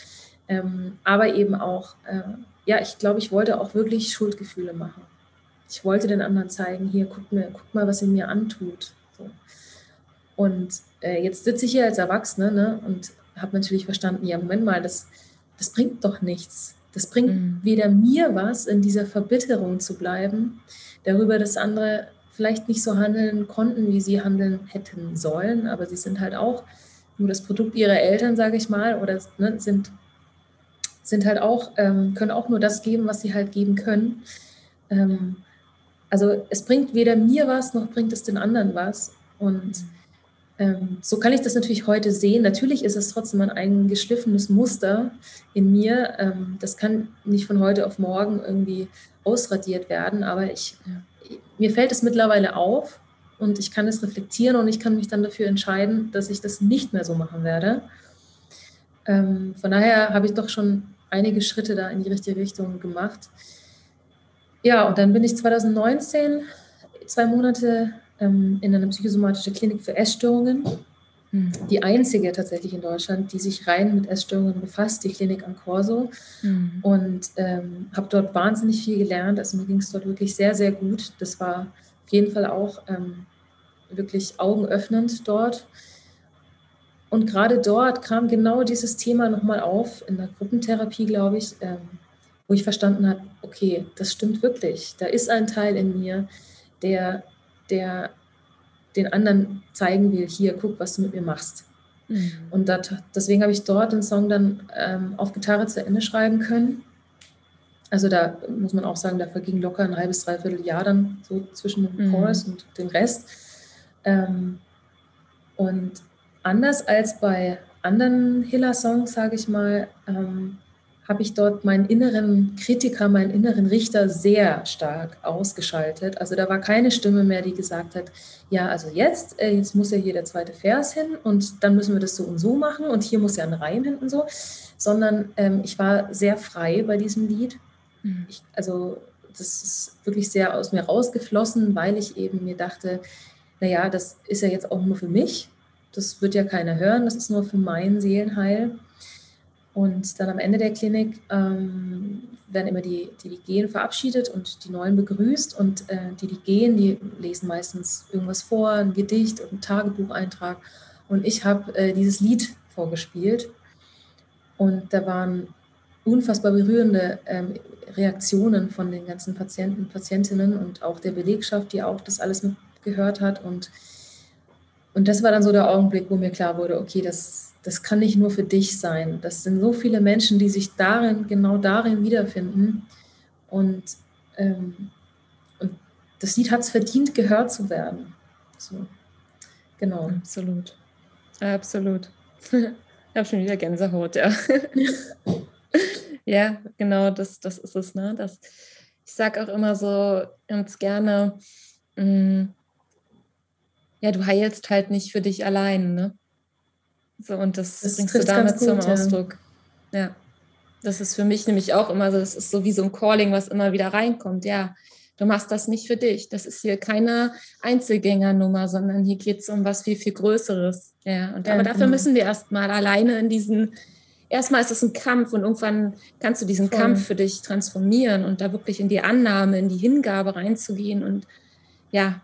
Ähm, aber eben auch, äh, ja, ich glaube, ich wollte auch wirklich Schuldgefühle machen. Ich wollte den anderen zeigen, hier, guck, mir, guck mal, was sie mir antut. So. Und äh, jetzt sitze ich hier als Erwachsene ne, und habe natürlich verstanden, ja, Moment mal, das, das bringt doch nichts. Das bringt mhm. weder mir was, in dieser Verbitterung zu bleiben, darüber, dass andere vielleicht nicht so handeln konnten, wie sie handeln hätten sollen, aber sie sind halt auch nur das Produkt ihrer Eltern, sage ich mal, oder ne, sind sind halt auch, ähm, können auch nur das geben, was sie halt geben können. Ähm, also es bringt weder mir was, noch bringt es den anderen was. Und ähm, so kann ich das natürlich heute sehen. Natürlich ist es trotzdem ein geschliffenes Muster in mir. Ähm, das kann nicht von heute auf morgen irgendwie ausradiert werden, aber ich, mir fällt es mittlerweile auf und ich kann es reflektieren und ich kann mich dann dafür entscheiden, dass ich das nicht mehr so machen werde. Ähm, von daher habe ich doch schon einige Schritte da in die richtige Richtung gemacht. Ja, und dann bin ich 2019 zwei Monate ähm, in eine psychosomatische Klinik für Essstörungen. Mhm. Die einzige tatsächlich in Deutschland, die sich rein mit Essstörungen befasst, die Klinik am Corso. Mhm. Und ähm, habe dort wahnsinnig viel gelernt. Also mir ging es dort wirklich sehr, sehr gut. Das war auf jeden Fall auch ähm, wirklich augenöffnend dort. Und gerade dort kam genau dieses Thema nochmal auf, in der Gruppentherapie, glaube ich, ähm, wo ich verstanden habe, okay, das stimmt wirklich. Da ist ein Teil in mir, der, der den anderen zeigen will, hier, guck, was du mit mir machst. Mhm. Und dat, deswegen habe ich dort den Song dann ähm, auf Gitarre zu Ende schreiben können. Also da muss man auch sagen, da verging locker ein halbes, dreiviertel Jahr dann so zwischen dem mhm. Chorus und dem Rest. Ähm, und anders als bei anderen Hiller-Songs, sage ich mal, ähm, habe ich dort meinen inneren Kritiker, meinen inneren Richter sehr stark ausgeschaltet. Also da war keine Stimme mehr, die gesagt hat, ja, also jetzt, äh, jetzt muss ja hier der zweite Vers hin und dann müssen wir das so und so machen und hier muss ja ein Reim hin und so, sondern ähm, ich war sehr frei bei diesem Lied. Mhm. Ich, also das ist wirklich sehr aus mir rausgeflossen, weil ich eben mir dachte, naja, das ist ja jetzt auch nur für mich das wird ja keiner hören, das ist nur für mein Seelenheil. Und dann am Ende der Klinik ähm, werden immer die, die, die gehen, verabschiedet und die Neuen begrüßt. Und äh, die, die gehen, die lesen meistens irgendwas vor, ein Gedicht und ein Tagebucheintrag. Und ich habe äh, dieses Lied vorgespielt. Und da waren unfassbar berührende ähm, Reaktionen von den ganzen Patienten, Patientinnen und auch der Belegschaft, die auch das alles mitgehört hat. Und und das war dann so der Augenblick, wo mir klar wurde, okay, das, das kann nicht nur für dich sein. Das sind so viele Menschen, die sich darin, genau darin wiederfinden. Und, ähm, und das Lied hat es verdient, gehört zu werden. So. Genau. Absolut. Absolut. Ich habe schon wieder Gänsehaut, ja. ja, genau, das, das ist es. Ne? Das, ich sage auch immer so ganz gerne, mh, mm, ja, du heilst halt nicht für dich allein, ne? So, und das, das bringst du damit gut, zum ja. Ausdruck. Ja. Das ist für mich nämlich auch immer so, das ist so wie so ein Calling, was immer wieder reinkommt. Ja, du machst das nicht für dich. Das ist hier keine Einzelgängernummer, sondern hier geht es um was viel, viel Größeres. Ja, und ja, aber dafür genau. müssen wir erstmal alleine in diesen, erstmal ist es ein Kampf und irgendwann kannst du diesen Voll. Kampf für dich transformieren und da wirklich in die Annahme, in die Hingabe reinzugehen und ja,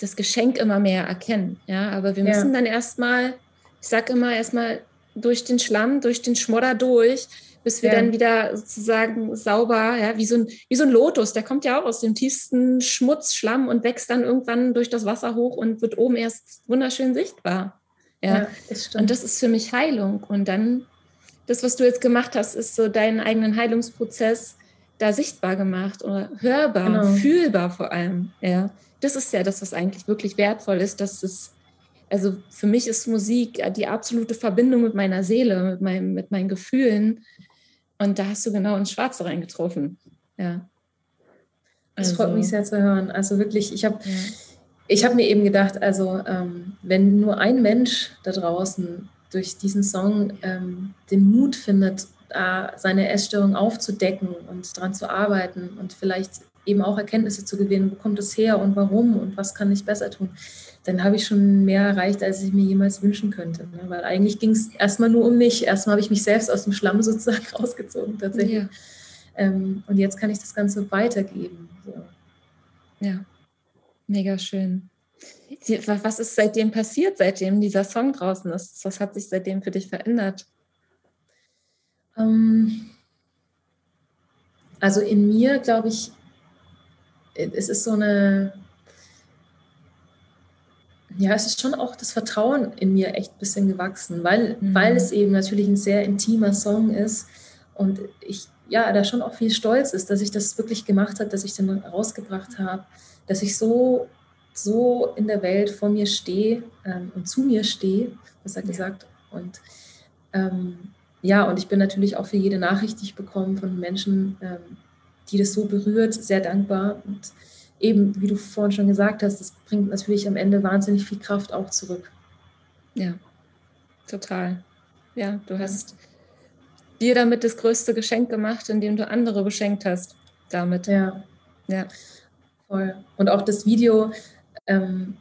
das Geschenk immer mehr erkennen. Ja, aber wir müssen ja. dann erstmal, ich sage immer, erstmal durch den Schlamm, durch den Schmodder durch, bis wir ja. dann wieder sozusagen sauber, ja, wie so, ein, wie so ein Lotus, der kommt ja auch aus dem tiefsten Schmutz, Schlamm und wächst dann irgendwann durch das Wasser hoch und wird oben erst wunderschön sichtbar. Ja, ja das stimmt. Und das ist für mich Heilung. Und dann, das, was du jetzt gemacht hast, ist so deinen eigenen Heilungsprozess da sichtbar gemacht oder hörbar, genau. fühlbar vor allem. Ja, das ist ja das, was eigentlich wirklich wertvoll ist, dass es also für mich ist Musik die absolute Verbindung mit meiner Seele, mit, meinem, mit meinen Gefühlen. Und da hast du genau ins Schwarze reingetroffen. Ja. Also, das freut mich also sehr zu hören. Also wirklich, ich habe ja. ich hab mir eben gedacht, also ähm, wenn nur ein Mensch da draußen durch diesen Song ähm, den Mut findet, äh, seine Essstörung aufzudecken und daran zu arbeiten und vielleicht eben auch Erkenntnisse zu gewinnen, wo kommt es her und warum und was kann ich besser tun, dann habe ich schon mehr erreicht, als ich mir jemals wünschen könnte. Ne? Weil eigentlich ging es erstmal nur um mich. Erstmal habe ich mich selbst aus dem Schlamm sozusagen rausgezogen tatsächlich. Ja. Ähm, und jetzt kann ich das Ganze weitergeben. So. Ja, mega schön. Was ist seitdem passiert, seitdem dieser Song draußen ist? Was hat sich seitdem für dich verändert? Ähm, also in mir, glaube ich, es ist so eine, ja, es ist schon auch das Vertrauen in mir echt ein bisschen gewachsen, weil, mhm. weil es eben natürlich ein sehr intimer Song ist und ich ja da schon auch viel stolz ist, dass ich das wirklich gemacht habe, dass ich den rausgebracht habe, dass ich so so in der Welt vor mir stehe ähm, und zu mir stehe, besser ja. gesagt. Und ähm, ja, und ich bin natürlich auch für jede Nachricht, die ich bekomme von Menschen, ähm, die das so berührt, sehr dankbar. Und eben, wie du vorhin schon gesagt hast, das bringt natürlich am Ende wahnsinnig viel Kraft auch zurück. Ja, total. Ja, du hast dir damit das größte Geschenk gemacht, indem du andere beschenkt hast damit. Ja. Ja. Voll. Und auch das Video, ähm,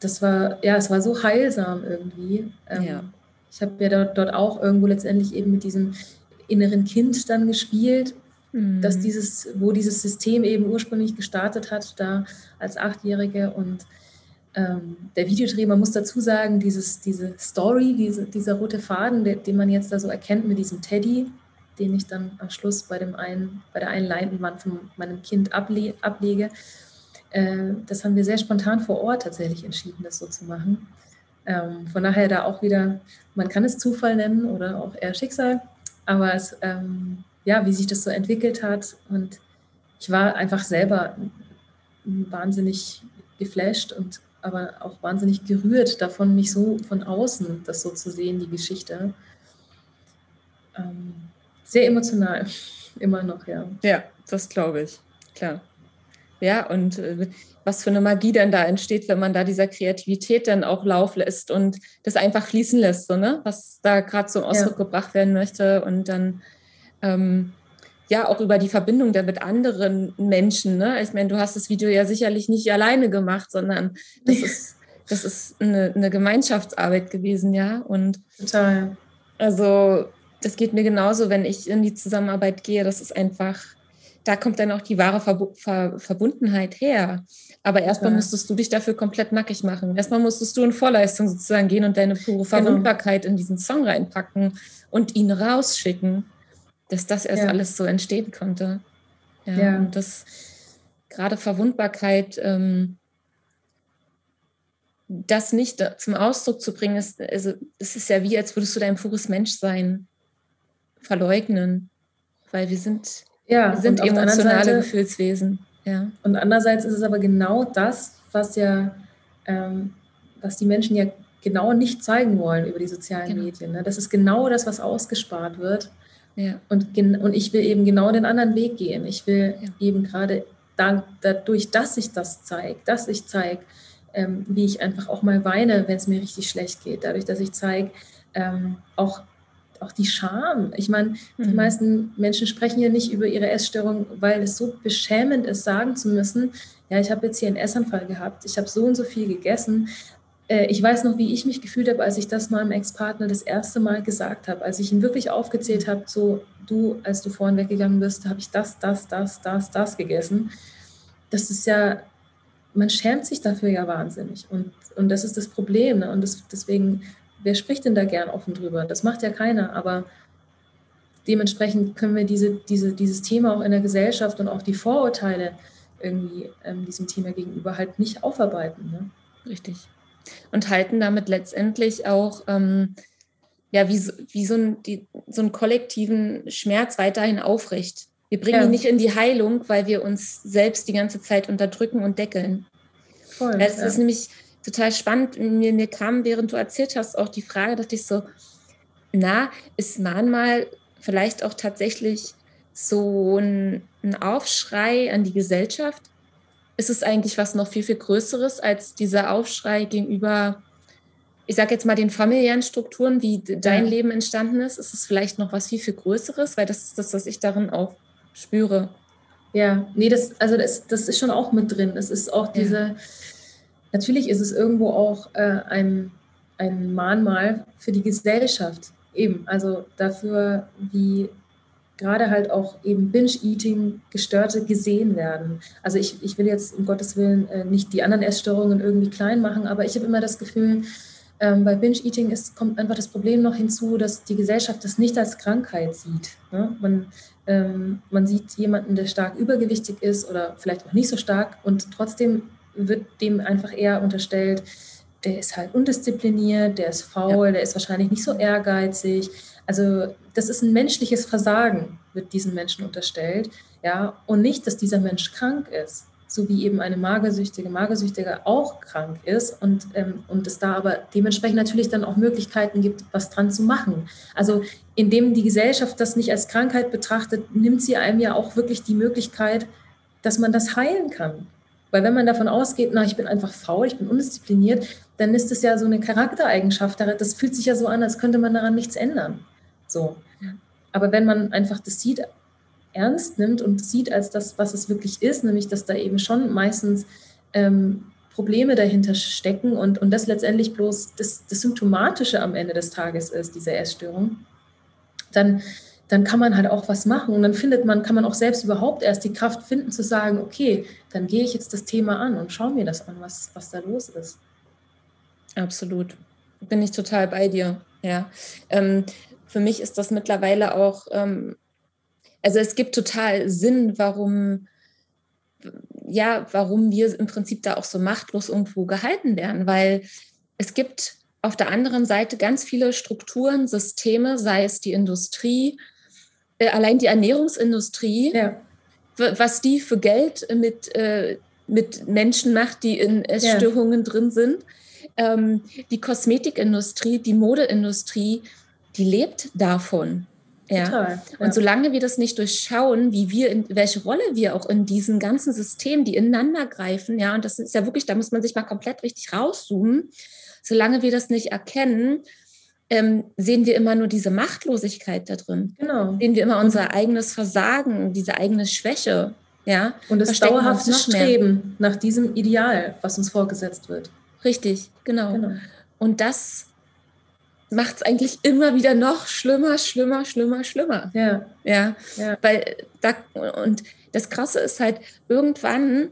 das war, ja, es war so heilsam irgendwie. Ähm, ja. Ich habe ja dort, dort auch irgendwo letztendlich eben mit diesem inneren Kind dann gespielt mhm. dass dieses, wo dieses System eben ursprünglich gestartet hat, da als Achtjährige und ähm, der Videodreh, man muss dazu sagen, dieses, diese Story, diese, dieser rote Faden, den, den man jetzt da so erkennt mit diesem Teddy, den ich dann am Schluss bei, dem einen, bei der einen Leinwand von meinem Kind able, ablege, äh, das haben wir sehr spontan vor Ort tatsächlich entschieden, das so zu machen. Ähm, von daher da auch wieder, man kann es Zufall nennen oder auch eher Schicksal, aber es ähm, ja, wie sich das so entwickelt hat. Und ich war einfach selber wahnsinnig geflasht und aber auch wahnsinnig gerührt davon, mich so von außen das so zu sehen, die Geschichte. Ähm, sehr emotional, immer noch, ja. Ja, das glaube ich, klar. Ja, und äh, was für eine Magie dann da entsteht, wenn man da dieser Kreativität dann auch Lauf lässt und das einfach fließen lässt, so, ne? was da gerade zum Ausdruck ja. gebracht werden möchte und dann ähm, ja auch über die Verbindung der mit anderen Menschen. Ne? Ich meine, du hast das Video ja sicherlich nicht alleine gemacht, sondern das ist, das ist eine, eine Gemeinschaftsarbeit gewesen, ja. Und total. Also das geht mir genauso, wenn ich in die Zusammenarbeit gehe. Das ist einfach, da kommt dann auch die wahre Ver Ver Verbundenheit her. Aber erstmal musstest du dich dafür komplett nackig machen. Erstmal musstest du in Vorleistung sozusagen gehen und deine pure genau. Verwundbarkeit genau. in diesen Song reinpacken und ihn rausschicken dass das erst ja. alles so entstehen konnte. Ja, ja. Und das gerade Verwundbarkeit, ähm, das nicht zum Ausdruck zu bringen, ist, also es ist ja wie, als würdest du dein pures Menschsein verleugnen, weil wir sind, ja, wir sind emotionale Seite, Gefühlswesen. Ja. Und andererseits ist es aber genau das, was ja, ähm, was die Menschen ja genau nicht zeigen wollen über die sozialen genau. Medien. Ne? Das ist genau das, was ausgespart wird. Ja. Und, und ich will eben genau den anderen Weg gehen. Ich will ja. eben gerade da, dadurch, dass ich das zeige, dass ich zeige, ähm, wie ich einfach auch mal weine, wenn es mir richtig schlecht geht. Dadurch, dass ich zeige, ähm, auch, auch die Scham. Ich meine, mhm. die meisten Menschen sprechen ja nicht über ihre Essstörung, weil es so beschämend ist, sagen zu müssen, ja, ich habe jetzt hier einen Essanfall gehabt, ich habe so und so viel gegessen, ich weiß noch, wie ich mich gefühlt habe, als ich das meinem Ex-Partner das erste Mal gesagt habe, als ich ihm wirklich aufgezählt habe, so du, als du vorhin weggegangen bist, habe ich das, das, das, das, das gegessen. Das ist ja, man schämt sich dafür ja wahnsinnig. Und, und das ist das Problem. Ne? Und das, deswegen, wer spricht denn da gern offen drüber? Das macht ja keiner, aber dementsprechend können wir diese, diese, dieses Thema auch in der Gesellschaft und auch die Vorurteile irgendwie ähm, diesem Thema gegenüber halt nicht aufarbeiten. Ne? Richtig. Und halten damit letztendlich auch ähm, ja, wie, wie so, ein, die, so einen kollektiven Schmerz weiterhin aufrecht. Wir bringen ja. ihn nicht in die Heilung, weil wir uns selbst die ganze Zeit unterdrücken und deckeln. Voll, das ja. ist nämlich total spannend. Mir, mir kam, während du erzählt hast, auch die Frage, dachte ich so, na, ist manchmal vielleicht auch tatsächlich so ein, ein Aufschrei an die Gesellschaft? Ist es eigentlich was noch viel, viel Größeres als dieser Aufschrei gegenüber, ich sage jetzt mal, den familiären Strukturen, wie dein ja. Leben entstanden ist? Ist es vielleicht noch was viel, viel Größeres? Weil das ist das, was ich darin auch spüre. Ja, nee, das, also das, das ist schon auch mit drin. Es ist auch diese, ja. natürlich ist es irgendwo auch äh, ein, ein Mahnmal für die Gesellschaft. Eben, also dafür, wie gerade halt auch eben Binge-Eating-Gestörte gesehen werden. Also ich, ich will jetzt um Gottes Willen äh, nicht die anderen Essstörungen irgendwie klein machen, aber ich habe immer das Gefühl, ähm, bei Binge-Eating kommt einfach das Problem noch hinzu, dass die Gesellschaft das nicht als Krankheit sieht. Ne? Man, ähm, man sieht jemanden, der stark übergewichtig ist oder vielleicht auch nicht so stark und trotzdem wird dem einfach eher unterstellt, der ist halt undiszipliniert, der ist faul, ja. der ist wahrscheinlich nicht so ehrgeizig. Also das ist ein menschliches Versagen, wird diesen Menschen unterstellt, ja, und nicht, dass dieser Mensch krank ist, so wie eben eine Magersüchtige, Magersüchtige auch krank ist und, ähm, und es da aber dementsprechend natürlich dann auch Möglichkeiten gibt, was dran zu machen. Also indem die Gesellschaft das nicht als Krankheit betrachtet, nimmt sie einem ja auch wirklich die Möglichkeit, dass man das heilen kann. Weil wenn man davon ausgeht, na, ich bin einfach faul, ich bin undiszipliniert, dann ist es ja so eine Charaktereigenschaft. Das fühlt sich ja so an, als könnte man daran nichts ändern. So. Aber wenn man einfach das sieht, ernst nimmt und sieht als das, was es wirklich ist, nämlich dass da eben schon meistens ähm, Probleme dahinter stecken und, und das letztendlich bloß das, das Symptomatische am Ende des Tages ist, diese Essstörung, dann dann kann man halt auch was machen und dann findet man, kann man auch selbst überhaupt erst die Kraft finden zu sagen, okay, dann gehe ich jetzt das Thema an und schaue mir das an, was, was da los ist. Absolut. Bin ich total bei dir. Ja. Ähm, für mich ist das mittlerweile auch, ähm, also es gibt total Sinn, warum, ja, warum wir im Prinzip da auch so machtlos irgendwo gehalten werden, weil es gibt auf der anderen Seite ganz viele Strukturen, Systeme, sei es die Industrie, äh, allein die Ernährungsindustrie, ja. was die für Geld mit, äh, mit Menschen macht, die in Essstörungen ja. drin sind. Ähm, die Kosmetikindustrie, die Modeindustrie, die lebt davon. Ja. Total, ja. Und solange wir das nicht durchschauen, wie wir, in, welche Rolle wir auch in diesen ganzen Systemen, die ineinander greifen, ja, und das ist ja wirklich, da muss man sich mal komplett richtig rauszoomen, solange wir das nicht erkennen, ähm, sehen wir immer nur diese Machtlosigkeit da drin. Genau. Sehen wir immer unser eigenes Versagen, diese eigene Schwäche. Ja? Und das dauerhafte Streben nach diesem Ideal, was uns vorgesetzt wird. Richtig, genau. genau. Und das macht es eigentlich immer wieder noch schlimmer, schlimmer, schlimmer, schlimmer. Ja. Ja. ja. Weil da, und das Krasse ist halt, irgendwann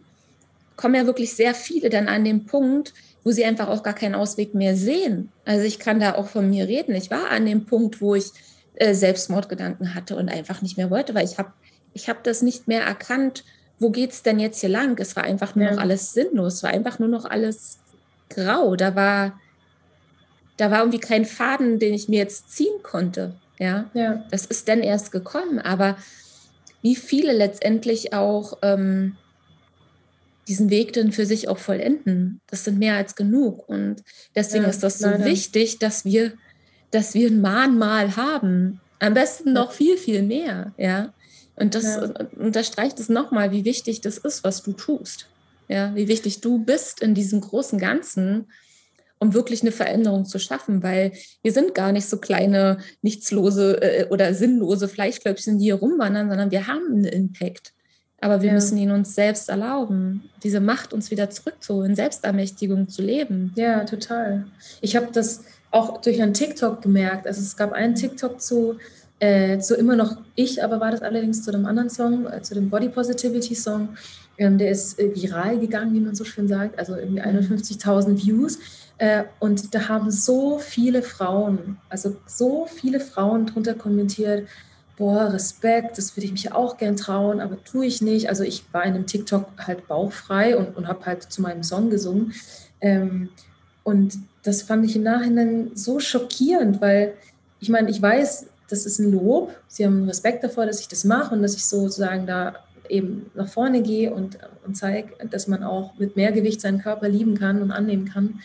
kommen ja wirklich sehr viele dann an den Punkt, wo sie einfach auch gar keinen Ausweg mehr sehen. Also ich kann da auch von mir reden. Ich war an dem Punkt, wo ich äh, Selbstmordgedanken hatte und einfach nicht mehr wollte, weil ich habe ich hab das nicht mehr erkannt, wo geht es denn jetzt hier lang? Es war einfach nur ja. noch alles sinnlos, es war einfach nur noch alles grau. Da war, da war irgendwie kein Faden, den ich mir jetzt ziehen konnte. Ja, ja. das ist dann erst gekommen. Aber wie viele letztendlich auch ähm, diesen Weg dann für sich auch vollenden. Das sind mehr als genug. Und deswegen ja, ist das so leider. wichtig, dass wir, dass wir ein Mahnmal haben. Am besten noch viel, viel mehr. Ja. Und das ja. unterstreicht es nochmal, wie wichtig das ist, was du tust. Ja, wie wichtig du bist in diesem großen Ganzen, um wirklich eine Veränderung zu schaffen, weil wir sind gar nicht so kleine, nichtslose äh, oder sinnlose Fleischklöpfchen, die hier rumwandern, sondern wir haben einen Impact. Aber wir ja. müssen ihn uns selbst erlauben, diese Macht uns wieder zurückzuholen, Selbstermächtigung zu leben. Ja, total. Ich habe das auch durch einen TikTok gemerkt. Also es gab einen TikTok zu, Äh, so immer noch ich, aber war das allerdings zu einem anderen Song, äh, zu dem Body Positivity Song. Ähm, der ist äh, viral gegangen, wie man so schön sagt, also irgendwie 51.000 mhm. Views. Äh, und da haben so viele Frauen, also so viele Frauen drunter kommentiert, boah, Respekt, das würde ich mich auch gern trauen, aber tue ich nicht. Also ich war in einem TikTok halt bauchfrei und, und habe halt zu meinem Song gesungen. Ähm, und das fand ich im Nachhinein so schockierend, weil ich meine, ich weiß, das ist ein Lob. Sie haben Respekt davor, dass ich das mache und dass ich sozusagen da eben nach vorne gehe und, und zeige, dass man auch mit mehr Gewicht seinen Körper lieben kann und annehmen kann.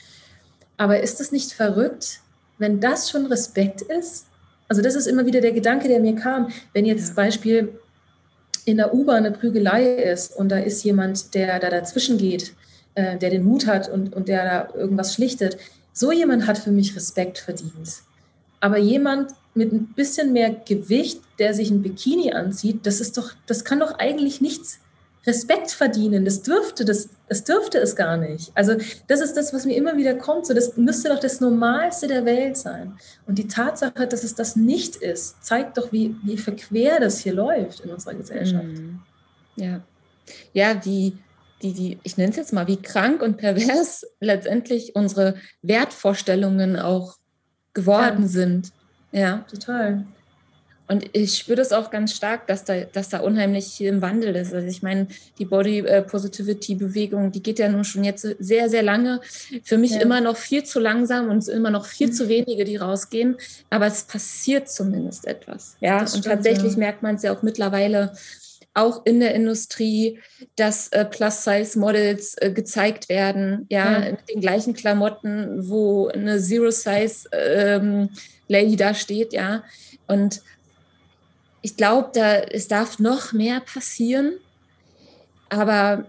Aber ist das nicht verrückt, wenn das schon Respekt ist? Also das ist immer wieder der Gedanke, der mir kam. Wenn jetzt ja. Beispiel in der U-Bahn eine Prügelei ist und da ist jemand, der da dazwischen geht, äh, der den Mut hat und, und der da irgendwas schlichtet, so jemand hat für mich Respekt verdient. Aber jemand mit ein bisschen mehr Gewicht, der sich ein Bikini anzieht, das ist doch, das kann doch eigentlich nichts Respekt verdienen. Das dürfte, das, das dürfte es gar nicht. Also das ist das, was mir immer wieder kommt. So, das müsste doch das Normalste der Welt sein. Und die Tatsache, dass es das nicht ist, zeigt doch, wie, wie verquer das hier läuft in unserer Gesellschaft. Mhm. Ja, ja, die, die, die, ich nenne es jetzt mal, wie krank und pervers letztendlich unsere Wertvorstellungen auch geworden ja. sind. Ja, total. Und ich spüre das auch ganz stark, dass da, dass da unheimlich im Wandel ist. Also ich meine, die Body äh, Positivity Bewegung, die geht ja nun schon jetzt sehr, sehr lange. Für mich ja. immer noch viel zu langsam und immer noch viel mhm. zu wenige, die rausgehen. Aber es passiert zumindest etwas. Ja, das und stimmt, tatsächlich ja. merkt man es ja auch mittlerweile auch in der Industrie, dass äh, Plus-Size-Models äh, gezeigt werden, ja, ja, mit den gleichen Klamotten, wo eine Zero-Size-Lady ähm, da steht, ja. Und ich glaube, da es darf noch mehr passieren. Aber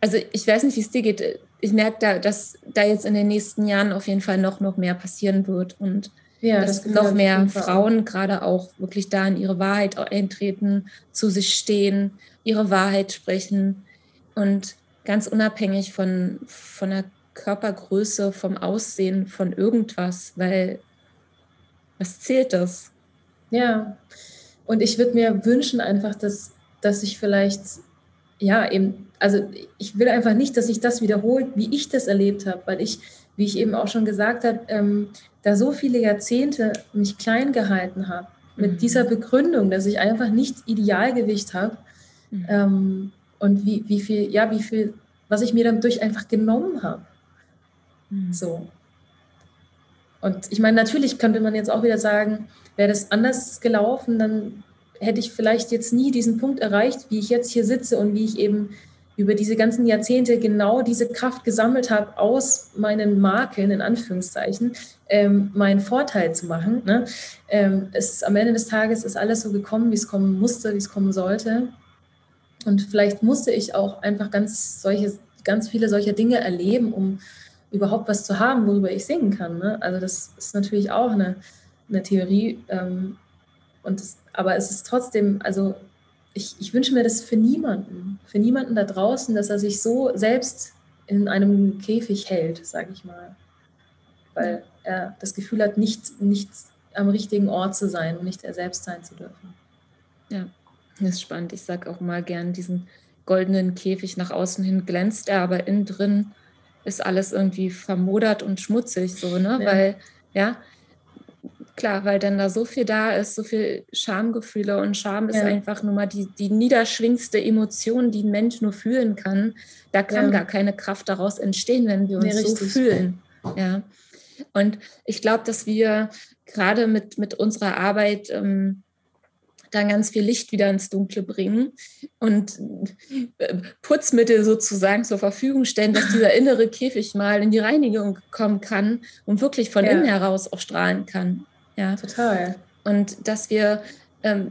also ich weiß nicht, wie es dir geht. Ich merke da, dass da jetzt in den nächsten Jahren auf jeden Fall noch, noch mehr passieren wird und ja, dass das noch mehr Frauen gerade auch wirklich da in ihre Wahrheit eintreten, zu sich stehen, ihre Wahrheit sprechen und ganz unabhängig von, von der Körpergröße, vom Aussehen, von irgendwas, weil was zählt das? Ja, und ich würde mir wünschen einfach, dass, dass ich vielleicht, ja, eben, also ich will einfach nicht, dass sich das wiederholt, wie ich das erlebt habe, weil ich, wie ich eben auch schon gesagt habe, ähm, da so viele Jahrzehnte mich klein gehalten habe, mit mhm. dieser Begründung, dass ich einfach nicht Idealgewicht habe. Mhm. Ähm, und wie, wie viel, ja, wie viel, was ich mir dadurch einfach genommen habe. Mhm. So. Und ich meine, natürlich könnte man jetzt auch wieder sagen, wäre das anders gelaufen, dann hätte ich vielleicht jetzt nie diesen Punkt erreicht, wie ich jetzt hier sitze und wie ich eben über diese ganzen Jahrzehnte genau diese Kraft gesammelt habe, aus meinen Makeln, in Anführungszeichen, ähm, meinen Vorteil zu machen. Ne? Ähm, es, am Ende des Tages ist alles so gekommen, wie es kommen musste, wie es kommen sollte. Und vielleicht musste ich auch einfach ganz solche, ganz viele solcher Dinge erleben, um überhaupt was zu haben, worüber ich singen kann. Ne? Also das ist natürlich auch eine, eine Theorie. Ähm, und das, aber es ist trotzdem, also ich, ich wünsche mir das für niemanden, für niemanden da draußen, dass er sich so selbst in einem Käfig hält, sage ich mal. Weil er das Gefühl hat, nicht, nicht am richtigen Ort zu sein und nicht er selbst sein zu dürfen. Ja, das ist spannend. Ich sage auch mal gern, diesen goldenen Käfig nach außen hin glänzt er, aber innen drin ist alles irgendwie vermodert und schmutzig, so, ne? Ja. Weil, ja, klar, weil dann da so viel da ist, so viel Schamgefühle und Scham ist ja. einfach nur mal die, die niederschwingste Emotion, die ein Mensch nur fühlen kann. Da kann ja. gar keine Kraft daraus entstehen, wenn wir uns nee, so fühlen. Ja. Und ich glaube, dass wir gerade mit, mit unserer Arbeit ähm, dann ganz viel Licht wieder ins Dunkle bringen und äh, Putzmittel sozusagen zur Verfügung stellen, dass dieser innere Käfig mal in die Reinigung kommen kann und wirklich von ja. innen heraus auch strahlen kann. Ja, total. Und dass wir, ähm,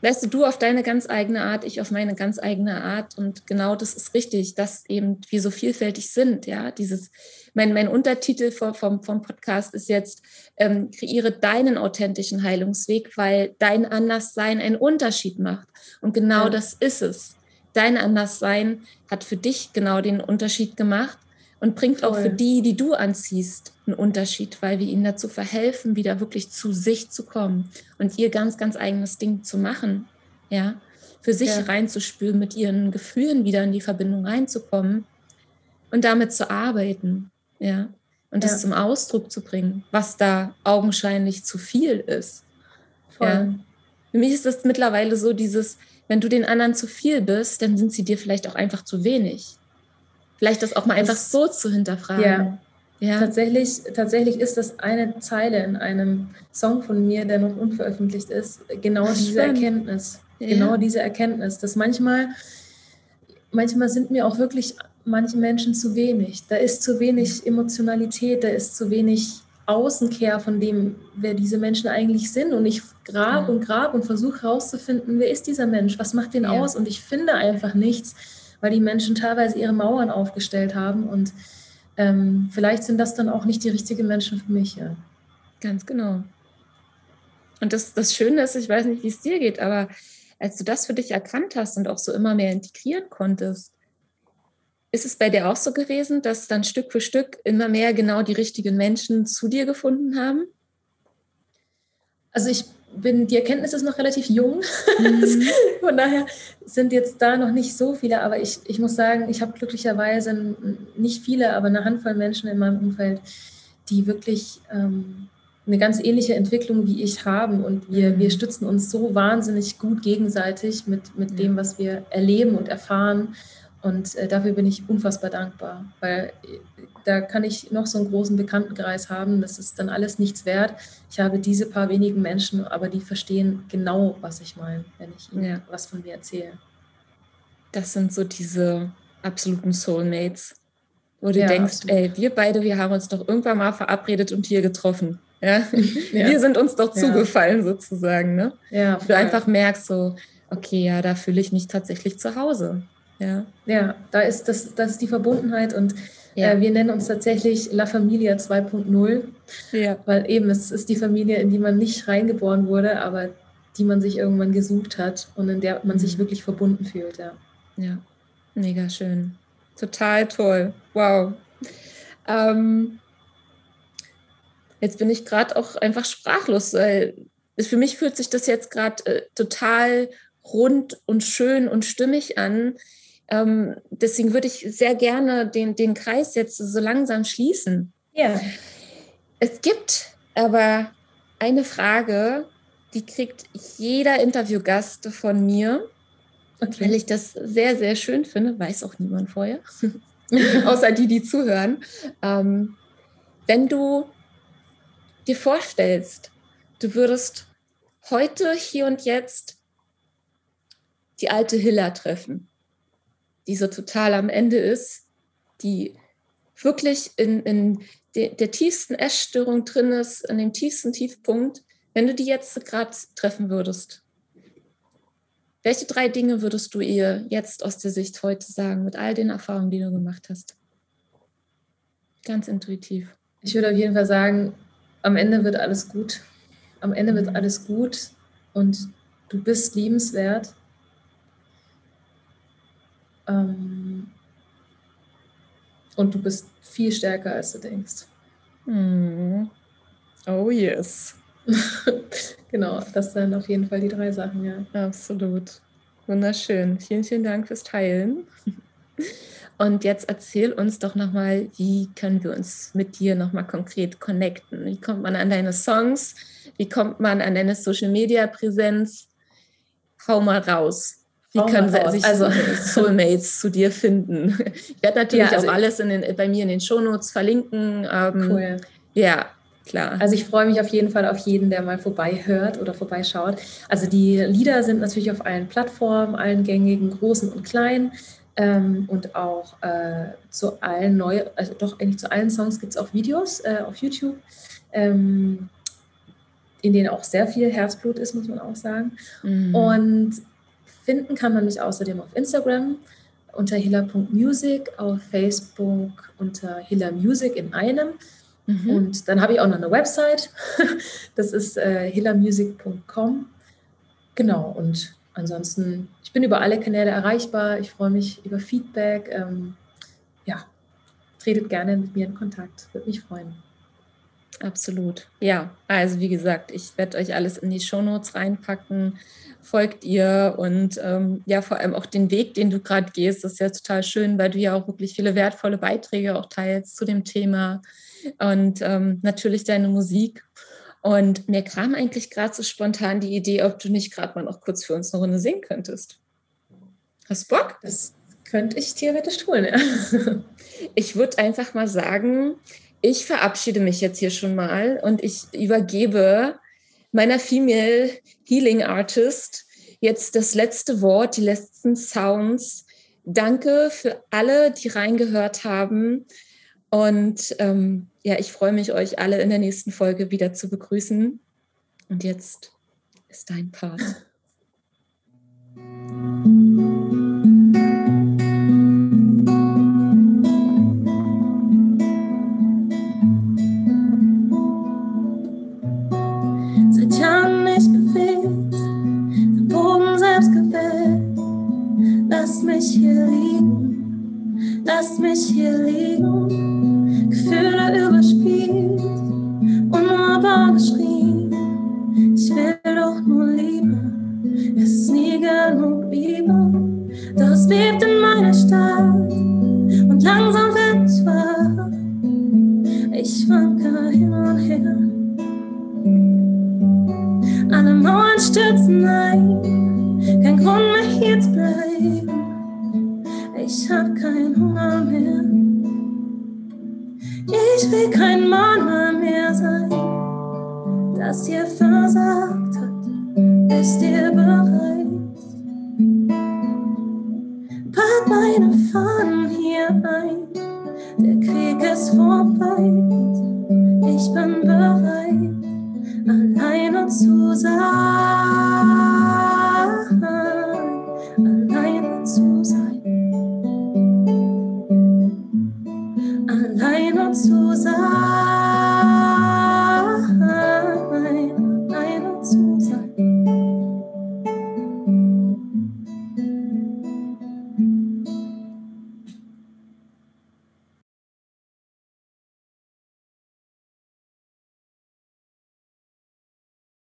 weißt du, du auf deine ganz eigene Art, ich auf meine ganz eigene Art. Und genau das ist richtig, dass eben wir so vielfältig sind. Ja, dieses, mein, mein Untertitel vom, vom, vom Podcast ist jetzt, ähm, kreiere deinen authentischen Heilungsweg, weil dein Anderssein einen Unterschied macht. Und genau ja. das ist es. Dein Anderssein hat für dich genau den Unterschied gemacht. Und bringt Voll. auch für die, die du anziehst, einen Unterschied, weil wir ihnen dazu verhelfen, wieder wirklich zu sich zu kommen und ihr ganz, ganz eigenes Ding zu machen. Ja, für sich ja. reinzuspüren, mit ihren Gefühlen wieder in die Verbindung reinzukommen und damit zu arbeiten. Ja, und das zum Ausdruck zu bringen, was da augenscheinlich zu viel ist. Voll. Ja. Für mich ist das mittlerweile so dieses, wenn du den anderen zu viel bist, dann sind sie dir vielleicht auch einfach zu wenig. Vielleicht das auch mal einfach so zu hinterfragen. Ja. ja. Tatsächlich, tatsächlich ist das eine Zeile in einem Song von mir, der noch unveröffentlicht ist, genau Ach, diese spannend. Erkenntnis. Ja. Genau diese Erkenntnis, dass manchmal, manchmal sind mir auch wirklich manche Menschen zu wenig. Da ist zu wenig Emotionalität, da ist zu wenig Außenkehr von dem, wer diese Menschen eigentlich sind. Und ich grab ja. und grab und versuche herauszufinden, wer ist dieser Mensch, was macht den aus? Und ich finde einfach nichts, weil die Menschen teilweise ihre Mauern aufgestellt haben. Und ähm, vielleicht sind das dann auch nicht die richtigen Menschen für mich. Ja. Ganz genau. Und das, das Schöne ist, ich weiß nicht, wie es dir geht, aber als du das für dich erkannt hast und auch so immer mehr integrieren konntest, ist es bei dir auch so gewesen, dass dann Stück für Stück immer mehr genau die richtigen Menschen zu dir gefunden haben? Also ich bin, die Erkenntnis ist noch relativ jung. Mhm. Von daher sind jetzt da noch nicht so viele, aber ich, ich muss sagen, ich habe glücklicherweise nicht viele, aber eine Handvoll Menschen in meinem Umfeld, die wirklich ähm, eine ganz ähnliche Entwicklung wie ich haben. Und wir, mhm. wir stützen uns so wahnsinnig gut gegenseitig mit, mit dem, was wir erleben und erfahren. Und äh, dafür bin ich unfassbar dankbar, weil da kann ich noch so einen großen Bekanntenkreis haben. Das ist dann alles nichts wert. Ich habe diese paar wenigen Menschen, aber die verstehen genau, was ich meine, wenn ich ihnen ja. was von mir erzähle. Das sind so diese absoluten Soulmates, wo du ja, denkst, absolut. ey, wir beide, wir haben uns doch irgendwann mal verabredet und hier getroffen. Ja? ja. Wir sind uns doch zugefallen sozusagen. Ne? Ja, du einfach merkst so, okay, ja, da fühle ich mich tatsächlich zu Hause. Ja, ja da ist das, das ist die Verbundenheit und ja. äh, wir nennen uns tatsächlich La Familia 2.0, ja. weil eben es ist die Familie, in die man nicht reingeboren wurde, aber die man sich irgendwann gesucht hat und in der man sich mhm. wirklich verbunden fühlt. Ja, ja. mega schön. Total toll. Wow. Ähm, jetzt bin ich gerade auch einfach sprachlos, weil für mich fühlt sich das jetzt gerade äh, total rund und schön und stimmig an, ähm, deswegen würde ich sehr gerne den, den Kreis jetzt so langsam schließen. Ja. Es gibt aber eine Frage, die kriegt jeder Interviewgast von mir, okay. weil ich das sehr, sehr schön finde, weiß auch niemand vorher, außer die, die zuhören. Ähm, wenn du dir vorstellst, du würdest heute, hier und jetzt die alte Hilla treffen, die so total am Ende ist, die wirklich in, in de, der tiefsten Essstörung drin ist, an dem tiefsten Tiefpunkt, wenn du die jetzt gerade treffen würdest, welche drei Dinge würdest du ihr jetzt aus der Sicht heute sagen, mit all den Erfahrungen, die du gemacht hast? Ganz intuitiv. Ich würde auf jeden Fall sagen, am Ende wird alles gut. Am Ende wird alles gut und du bist liebenswert ähm, und du bist viel stärker, als du denkst. Mm. Oh yes. genau, das sind auf jeden Fall die drei Sachen, ja. Absolut. Wunderschön. Vielen, vielen Dank fürs Teilen. Und jetzt erzähl uns doch nochmal, wie können wir uns mit dir nochmal konkret connecten? Wie kommt man an deine Songs? Wie kommt man an deine Social Media Präsenz? Hau mal raus. Wie können sie sich also Soulmates zu dir finden? Ich werde natürlich ja, also auch alles den, bei mir in den Shownotes verlinken. Ähm, cool. Ja, klar. Also ich freue mich auf jeden Fall auf jeden, der mal vorbei hört oder vorbeischaut. Also die Lieder sind natürlich auf allen Plattformen, allen gängigen, großen und kleinen. Ähm, und auch äh, zu allen neuen, also doch eigentlich zu allen Songs gibt es auch Videos äh, auf YouTube, ähm, in denen auch sehr viel Herzblut ist, muss man auch sagen. Mhm. Und Finden kann man mich außerdem auf Instagram unter hilla.music, auf Facebook unter hilla music in einem. Mhm. Und dann habe ich auch noch eine Website. Das ist äh, hillamusic.com. Genau. Und ansonsten, ich bin über alle Kanäle erreichbar. Ich freue mich über Feedback. Ähm, ja, tretet gerne mit mir in Kontakt. Würde mich freuen. Absolut. Ja, also wie gesagt, ich werde euch alles in die Shownotes reinpacken. Folgt ihr und ähm, ja, vor allem auch den Weg, den du gerade gehst, ist ja total schön, weil du ja auch wirklich viele wertvolle Beiträge auch teilst zu dem Thema und ähm, natürlich deine Musik. Und mir kam eigentlich gerade so spontan die Idee, ob du nicht gerade mal noch kurz für uns eine Runde singen könntest. Hast Bock? Das könnte ich theoretisch tun, ja. Ich würde einfach mal sagen, ich verabschiede mich jetzt hier schon mal und ich übergebe meiner Female Healing Artist jetzt das letzte Wort, die letzten Sounds. Danke für alle, die reingehört haben. Und ähm, ja, ich freue mich, euch alle in der nächsten Folge wieder zu begrüßen. Und jetzt ist dein Part.